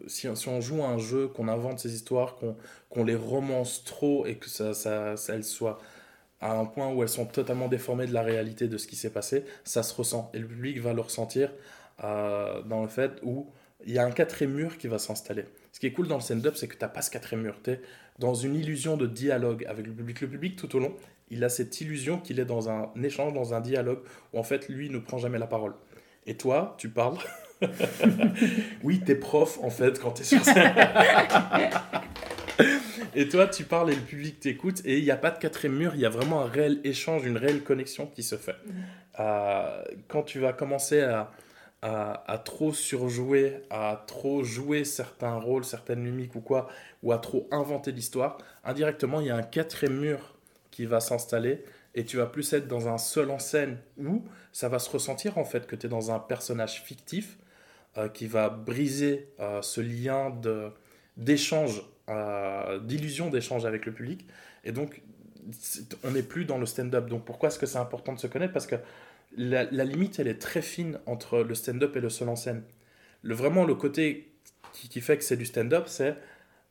Si, si, on joue un jeu, qu'on invente ces histoires, qu'on les romance trop et que ça, ça, elles soient à un point où elles sont totalement déformées de la réalité de ce qui s'est passé, ça se ressent. Et le public va le ressentir euh, dans le fait où il y a un quatrième mur qui va s'installer. Ce qui est cool dans le stand-up, c'est que tu n'as pas ce quatrième mur. Tu es dans une illusion de dialogue avec le public. Le public, tout au long, il a cette illusion qu'il est dans un échange, dans un dialogue, où en fait, lui ne prend jamais la parole. Et toi, tu parles. [LAUGHS] oui, t'es prof, en fait, quand tu es sur scène. [LAUGHS] et toi, tu parles et le public t'écoute, et il n'y a pas de quatrième mur, il y a vraiment un réel échange, une réelle connexion qui se fait. Mm. Euh, quand tu vas commencer à, à, trop surjouer, à trop jouer certains rôles, certaines mimiques ou quoi, ou à trop inventer l'histoire, indirectement, il y a un quatrième mur qui va s'installer et tu vas plus être dans un seul en scène où ça va se ressentir en fait que tu es dans un personnage fictif euh, qui va briser euh, ce lien d'échange, euh, d'illusion d'échange avec le public. Et donc, on n'est plus dans le stand-up. Donc, pourquoi est-ce que c'est important de se connaître? Parce que la, limite, elle est très fine entre le stand-up et le seul en scène. Le, vraiment, le côté qui, fait que c'est du stand-up, c'est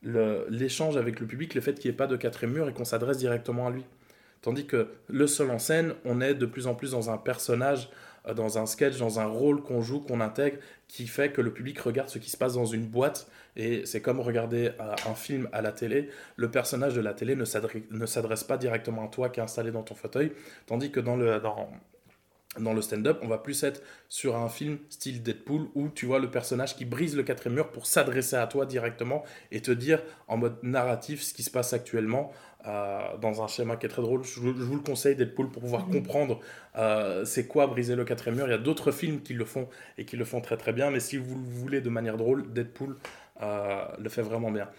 l'échange avec le public, le fait qu'il n'y ait pas de quatrième mur et qu'on s'adresse directement à lui. Tandis que le seul en scène, on est de plus en plus dans un personnage, euh, dans un sketch, dans un rôle qu'on joue, qu'on intègre, qui fait que le public regarde ce qui se passe dans une boîte. Et c'est comme regarder euh, un film à la télé. Le personnage de la télé ne s'adresse pas directement à toi qui est installé dans ton fauteuil. Tandis que dans le, dans, dans le stand-up, on va plus être sur un film style Deadpool où tu vois le personnage qui brise le quatrième mur pour s'adresser à toi directement et te dire en mode narratif ce qui se passe actuellement euh, dans un schéma qui est très drôle. Je, vous le conseille Deadpool pour pouvoir mhm. comprendre euh, c'est quoi briser le quatrième mur. Il y a d'autres films qui le font et qui le font très très bien, mais si vous le voulez de manière drôle, Deadpool euh, le fait vraiment bien.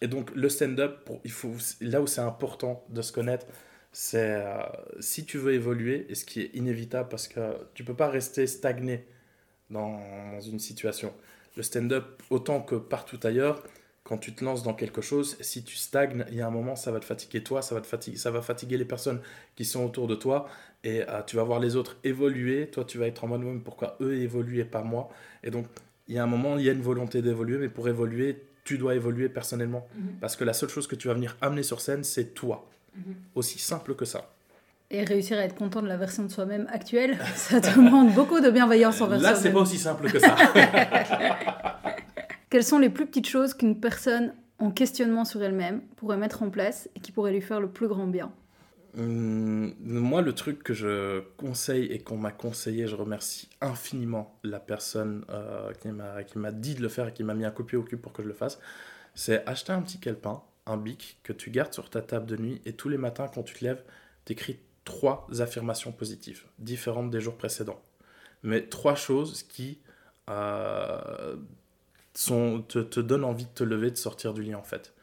et donc le stand-up, il faut là où c'est important de se connaître c'est euh, si tu veux évoluer, et ce qui est inévitable parce que tu peux pas rester stagné dans, une situation. Le stand-up, autant que partout ailleurs, quand tu te lances dans quelque chose, si tu stagnes, il y a un moment, ça va te fatiguer toi, ça va, te fatiguer, ça va fatiguer les personnes qui sont autour de toi, et euh, tu vas voir les autres évoluer, toi tu vas être en mode, pourquoi eux évoluent et pas moi? Et donc, il y a un moment, il y a une volonté d'évoluer, mais pour évoluer, tu dois évoluer personnellement. Mhm. Parce que la seule chose que tu vas venir amener sur scène, c'est toi. Mhm. Aussi simple que ça. Et réussir à être content de la version de soi-même actuelle, [LAUGHS] ça demande beaucoup de bienveillance envers soi-même. Là, c'est pas aussi simple que ça. [LAUGHS] Quelles sont les plus petites choses qu'une personne en questionnement sur elle-même pourrait mettre en place et qui pourrait lui faire le plus grand bien? Hum, Moi, le truc que je conseille et qu'on m'a conseillé, je remercie infiniment la personne euh, qui m'a dit de le faire et qui m'a mis un copier au cul pour que je le fasse, c'est acheter un petit calepin un bic que tu gardes sur ta table de nuit et tous les matins quand tu te lèves, tu écris trois affirmations positives, différentes des jours précédents. Mais trois choses qui euh, te, te, donnent envie de te lever, de sortir du lit en fait.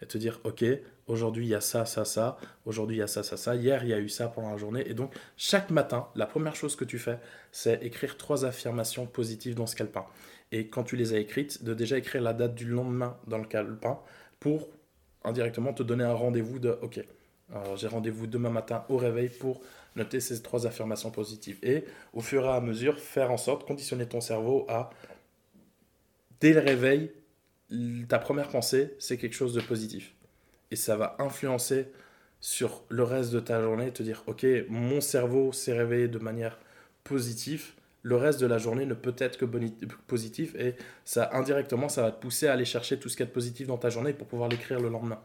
Et te dire, ok, aujourd'hui il y a ça, ça, ça, aujourd'hui il y a ça, ça, ça, hier il y a eu ça pendant la journée. Et donc chaque matin, la première chose que tu fais, c'est écrire trois affirmations positives dans ce calepin. Et quand tu les as écrites, de déjà écrire la date du lendemain dans le calepin pour indirectement te donner un rendez-vous de OK, j'ai rendez-vous demain matin au réveil pour noter ces trois affirmations positives. Et au fur et à mesure, faire en sorte, conditionner ton cerveau à, dès le réveil, ta première pensée, c'est quelque chose de positif. Et ça va influencer sur le reste de ta journée, te dire, OK, mon cerveau s'est réveillé de manière positive, le reste de la journée ne peut être que positif et ça indirectement ça va te pousser à aller chercher tout ce qui est positif dans ta journée pour pouvoir l'écrire le lendemain.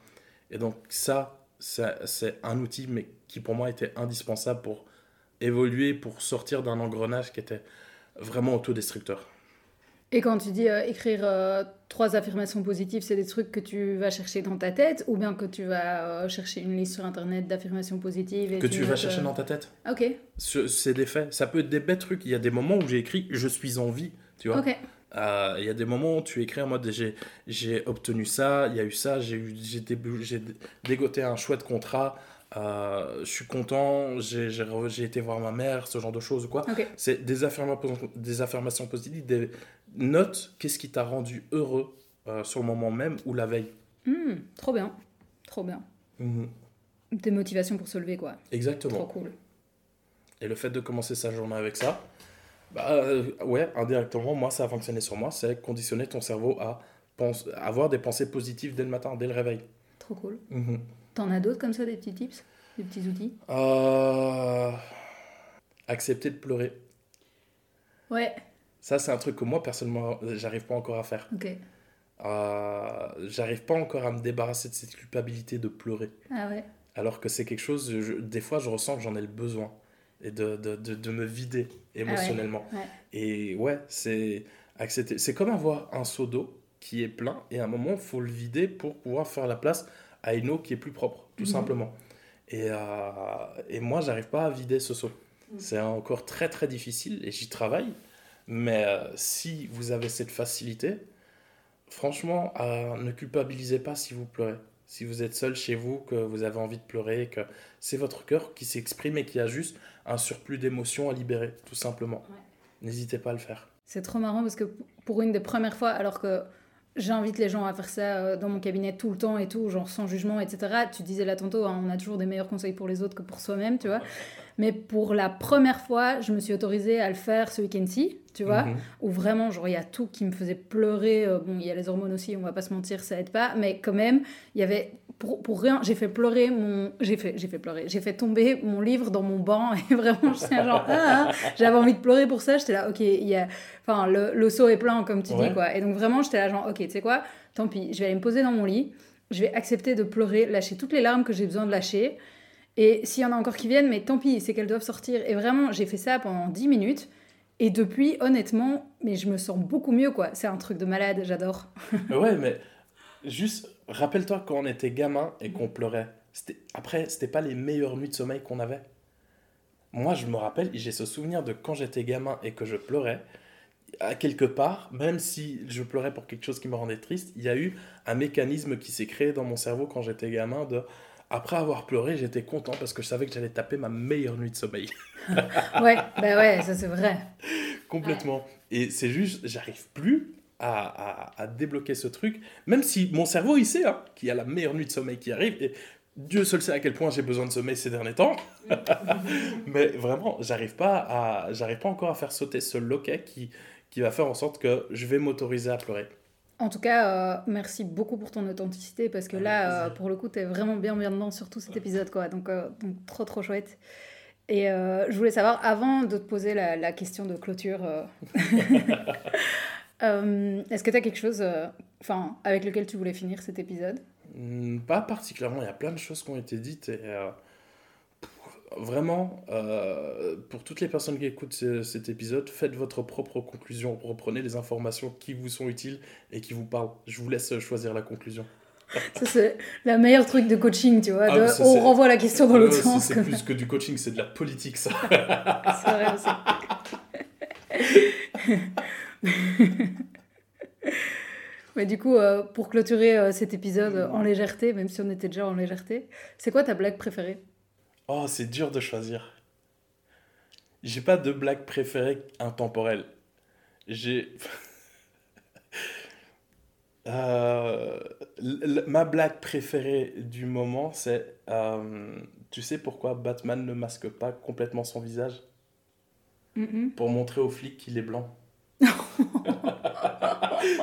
Et donc ça, c'est un outil mais qui pour moi était indispensable pour évoluer, pour sortir d'un engrenage qui était vraiment autodestructeur. Et quand tu dis euh, écrire euh, trois affirmations positives, c'est des trucs que tu vas chercher dans ta tête ou bien que tu vas euh, chercher une liste sur internet d'affirmations positives et Que tu, vas chercher dans ta tête. Ok. C'est des faits. Ça peut être des bêtes trucs. Il y a des moments où j'ai écrit je suis en vie, tu vois. Ok. il y a des moments où tu écris en mode j'ai obtenu ça, il y a eu ça, j'ai dégoté un chouette contrat, je suis content, j'ai été voir ma mère, ce genre de choses ou quoi. C'est des, des affirmations positives, des, note qu'est-ce qui t'a rendu heureux euh, sur le moment même ou la veille. Hmm, trop bien, trop bien. Des motivations pour se lever, quoi. Exactement. Trop cool. Et le fait de commencer sa journée avec ça, bah euh, ouais, indirectement, moi, ça a fonctionné sur moi. C'est conditionner ton cerveau à pense, avoir des pensées positives dès le matin, dès le réveil. Trop cool. Mhm. T'en as d'autres comme ça, des petits tips Des petits outils? Euh, Accepter de pleurer. Ouais, Ça, c'est un truc que moi, personnellement, j'arrive pas encore à faire. Euh, j'arrive pas encore à me débarrasser de cette culpabilité de pleurer. Ah ouais. Alors que c'est quelque chose, je- des fois, je ressens que j'en ai le besoin. Et de, de, de, de me vider émotionnellement. Ah ouais. Et ouais, c'est accepter. C'est comme avoir un seau d'eau qui est plein et à un moment, il faut le vider pour pouvoir faire la place à une eau qui est plus propre, tout Mhm. simplement. Et, euh, et moi, j'arrive pas à vider ce seau. Mhm. C'est encore très très difficile et j'y travaille. Mais euh, si vous avez cette facilité, franchement, euh, ne culpabilisez pas si vous pleurez. Si vous êtes seul chez vous, que vous avez envie de pleurer, que c'est votre cœur qui s'exprime et qui a juste un surplus d'émotions à libérer, tout simplement. Ouais. N'hésitez pas à le faire. C'est trop marrant parce que pour une des premières fois, alors que j'invite les gens à faire ça euh, dans mon cabinet tout le temps et tout, genre sans jugement, etc. Tu disais là tantôt, hein, on a toujours des meilleurs conseils pour les autres que pour soi-même, tu vois. Mais pour la première fois, je me suis autorisée à le faire ce week-end-ci, tu vois, Mhm. où vraiment, genre, il y a tout qui me faisait pleurer. Euh, bon, il y a les hormones aussi, on va pas se mentir, ça aide pas. Mais quand même, il y avait, pour, pour rien, j'ai fait pleurer mon. J'ai fait, j'ai fait pleurer, j'ai fait tomber mon livre dans mon banc [LAUGHS] et vraiment, je suis genre, ah, ah. j'avais envie de pleurer pour ça. J'étais là, ok, il y a. Enfin, le, le seau est plein, comme tu Ouais. dis, quoi. Et donc, vraiment, j'étais là, genre, ok, tu sais quoi, tant pis, je vais aller me poser dans mon lit, je vais accepter de pleurer, lâcher toutes les larmes que j'ai besoin de lâcher. Et s'il y en a encore qui viennent, mais tant pis, c'est qu'elles doivent sortir. Et vraiment, j'ai fait ça pendant 10 minutes. Et depuis, honnêtement, mais je me sens beaucoup mieux, quoi. C'est un truc de malade, j'adore. [LAUGHS] Ouais, mais juste, rappelle-toi quand on était gamin et qu'on pleurait. C'était- Après, c'était pas les meilleures nuits de sommeil qu'on avait. Moi, je me rappelle, j'ai ce souvenir de quand j'étais gamin et que je pleurais. À quelque part, même si je pleurais pour quelque chose qui me rendait triste, il y a eu un mécanisme qui s'est créé dans mon cerveau quand j'étais gamin de après avoir pleuré, j'étais content parce que je savais que j'allais taper ma meilleure nuit de sommeil. [LAUGHS] Ouais, bah ouais, ça c'est vrai. Complètement. Et c'est juste, j'arrive plus à, à- à débloquer ce truc, même si mon cerveau, il sait hein, qu'il y a la meilleure nuit de sommeil qui arrive, et Dieu seul sait à quel point j'ai besoin de sommeil ces derniers temps. [LAUGHS] Mais vraiment, j'arrive pas, à, j'arrive pas encore à faire sauter ce loquet qui, qui va faire en sorte que je vais m'autoriser à pleurer. En tout cas, euh, merci beaucoup pour ton authenticité parce que là, euh, pour le coup, t'es vraiment bien bien dedans sur tout cet épisode, quoi. Donc, euh, donc trop trop chouette. Et je voulais savoir, avant de te poser la, la question de clôture, [LAUGHS] est-ce que tu as quelque chose enfin, avec lequel tu voulais finir cet épisode? Hmm, Pas particulièrement, il y a plein de choses qui ont été dites et vraiment, euh, pour toutes les personnes qui écoutent ce- cet épisode, faites votre propre conclusion, reprenez les informations qui vous sont utiles et qui vous parlent. Je vous laisse choisir la conclusion. Ça, c'est la meilleure truc de coaching, tu vois. Ah, de- mais ça, on renvoie la question dans l'autre sens. C'est plus que du coaching, c'est de la politique ça. [LAUGHS] C'est vrai aussi. [LAUGHS] Mais du coup, euh, pour clôturer euh, cet épisode en légèreté, même si on était déjà en légèreté, c'est quoi ta blague préférée? Oh, c'est dur de choisir. J'ai pas de blague préférée intemporelle. J'ai. [LAUGHS] Euh, ma blague préférée du moment, c'est. euh, tu sais pourquoi Batman ne masque pas complètement son visage? Pour montrer aux flics qu'il est blanc. [LAUGHS]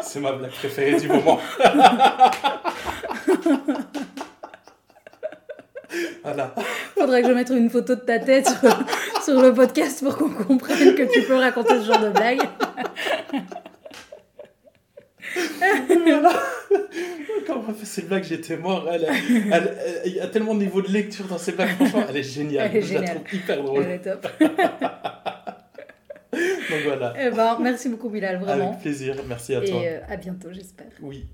c'est ma blague préférée du moment. [LAUGHS] voilà. [LAUGHS] Faudrait que je mette une photo de ta tête sur, [LAUGHS] sur le podcast pour qu'on comprenne que tu peux raconter ce genre de blague. [LAUGHS] Voilà. Quand on fait ces blagues, j'étais mort. Elle, elle- elle- il y a tellement de niveau de lecture dans ces blagues. Franchement, elle est géniale. Elle est Je la géniale. trouve hyper drôle. Elle est top. Donc voilà. Eh ben, merci beaucoup, Bilal, vraiment. Avec plaisir. Merci à toi. Et euh, à bientôt, j'espère. Oui.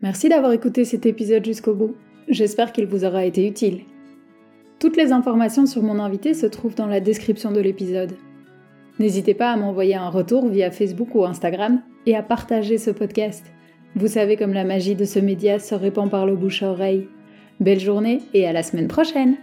Merci d'avoir écouté cet épisode jusqu'au bout. J'espère qu'il vous aura été utile. Toutes les informations sur mon invité se trouvent dans la description de l'épisode. N'hésitez pas à m'envoyer un retour via Facebook ou Instagram et à partager ce podcast. Vous savez comme la magie de ce média se répand par le bouche à oreille. Belle journée et à la semaine prochaine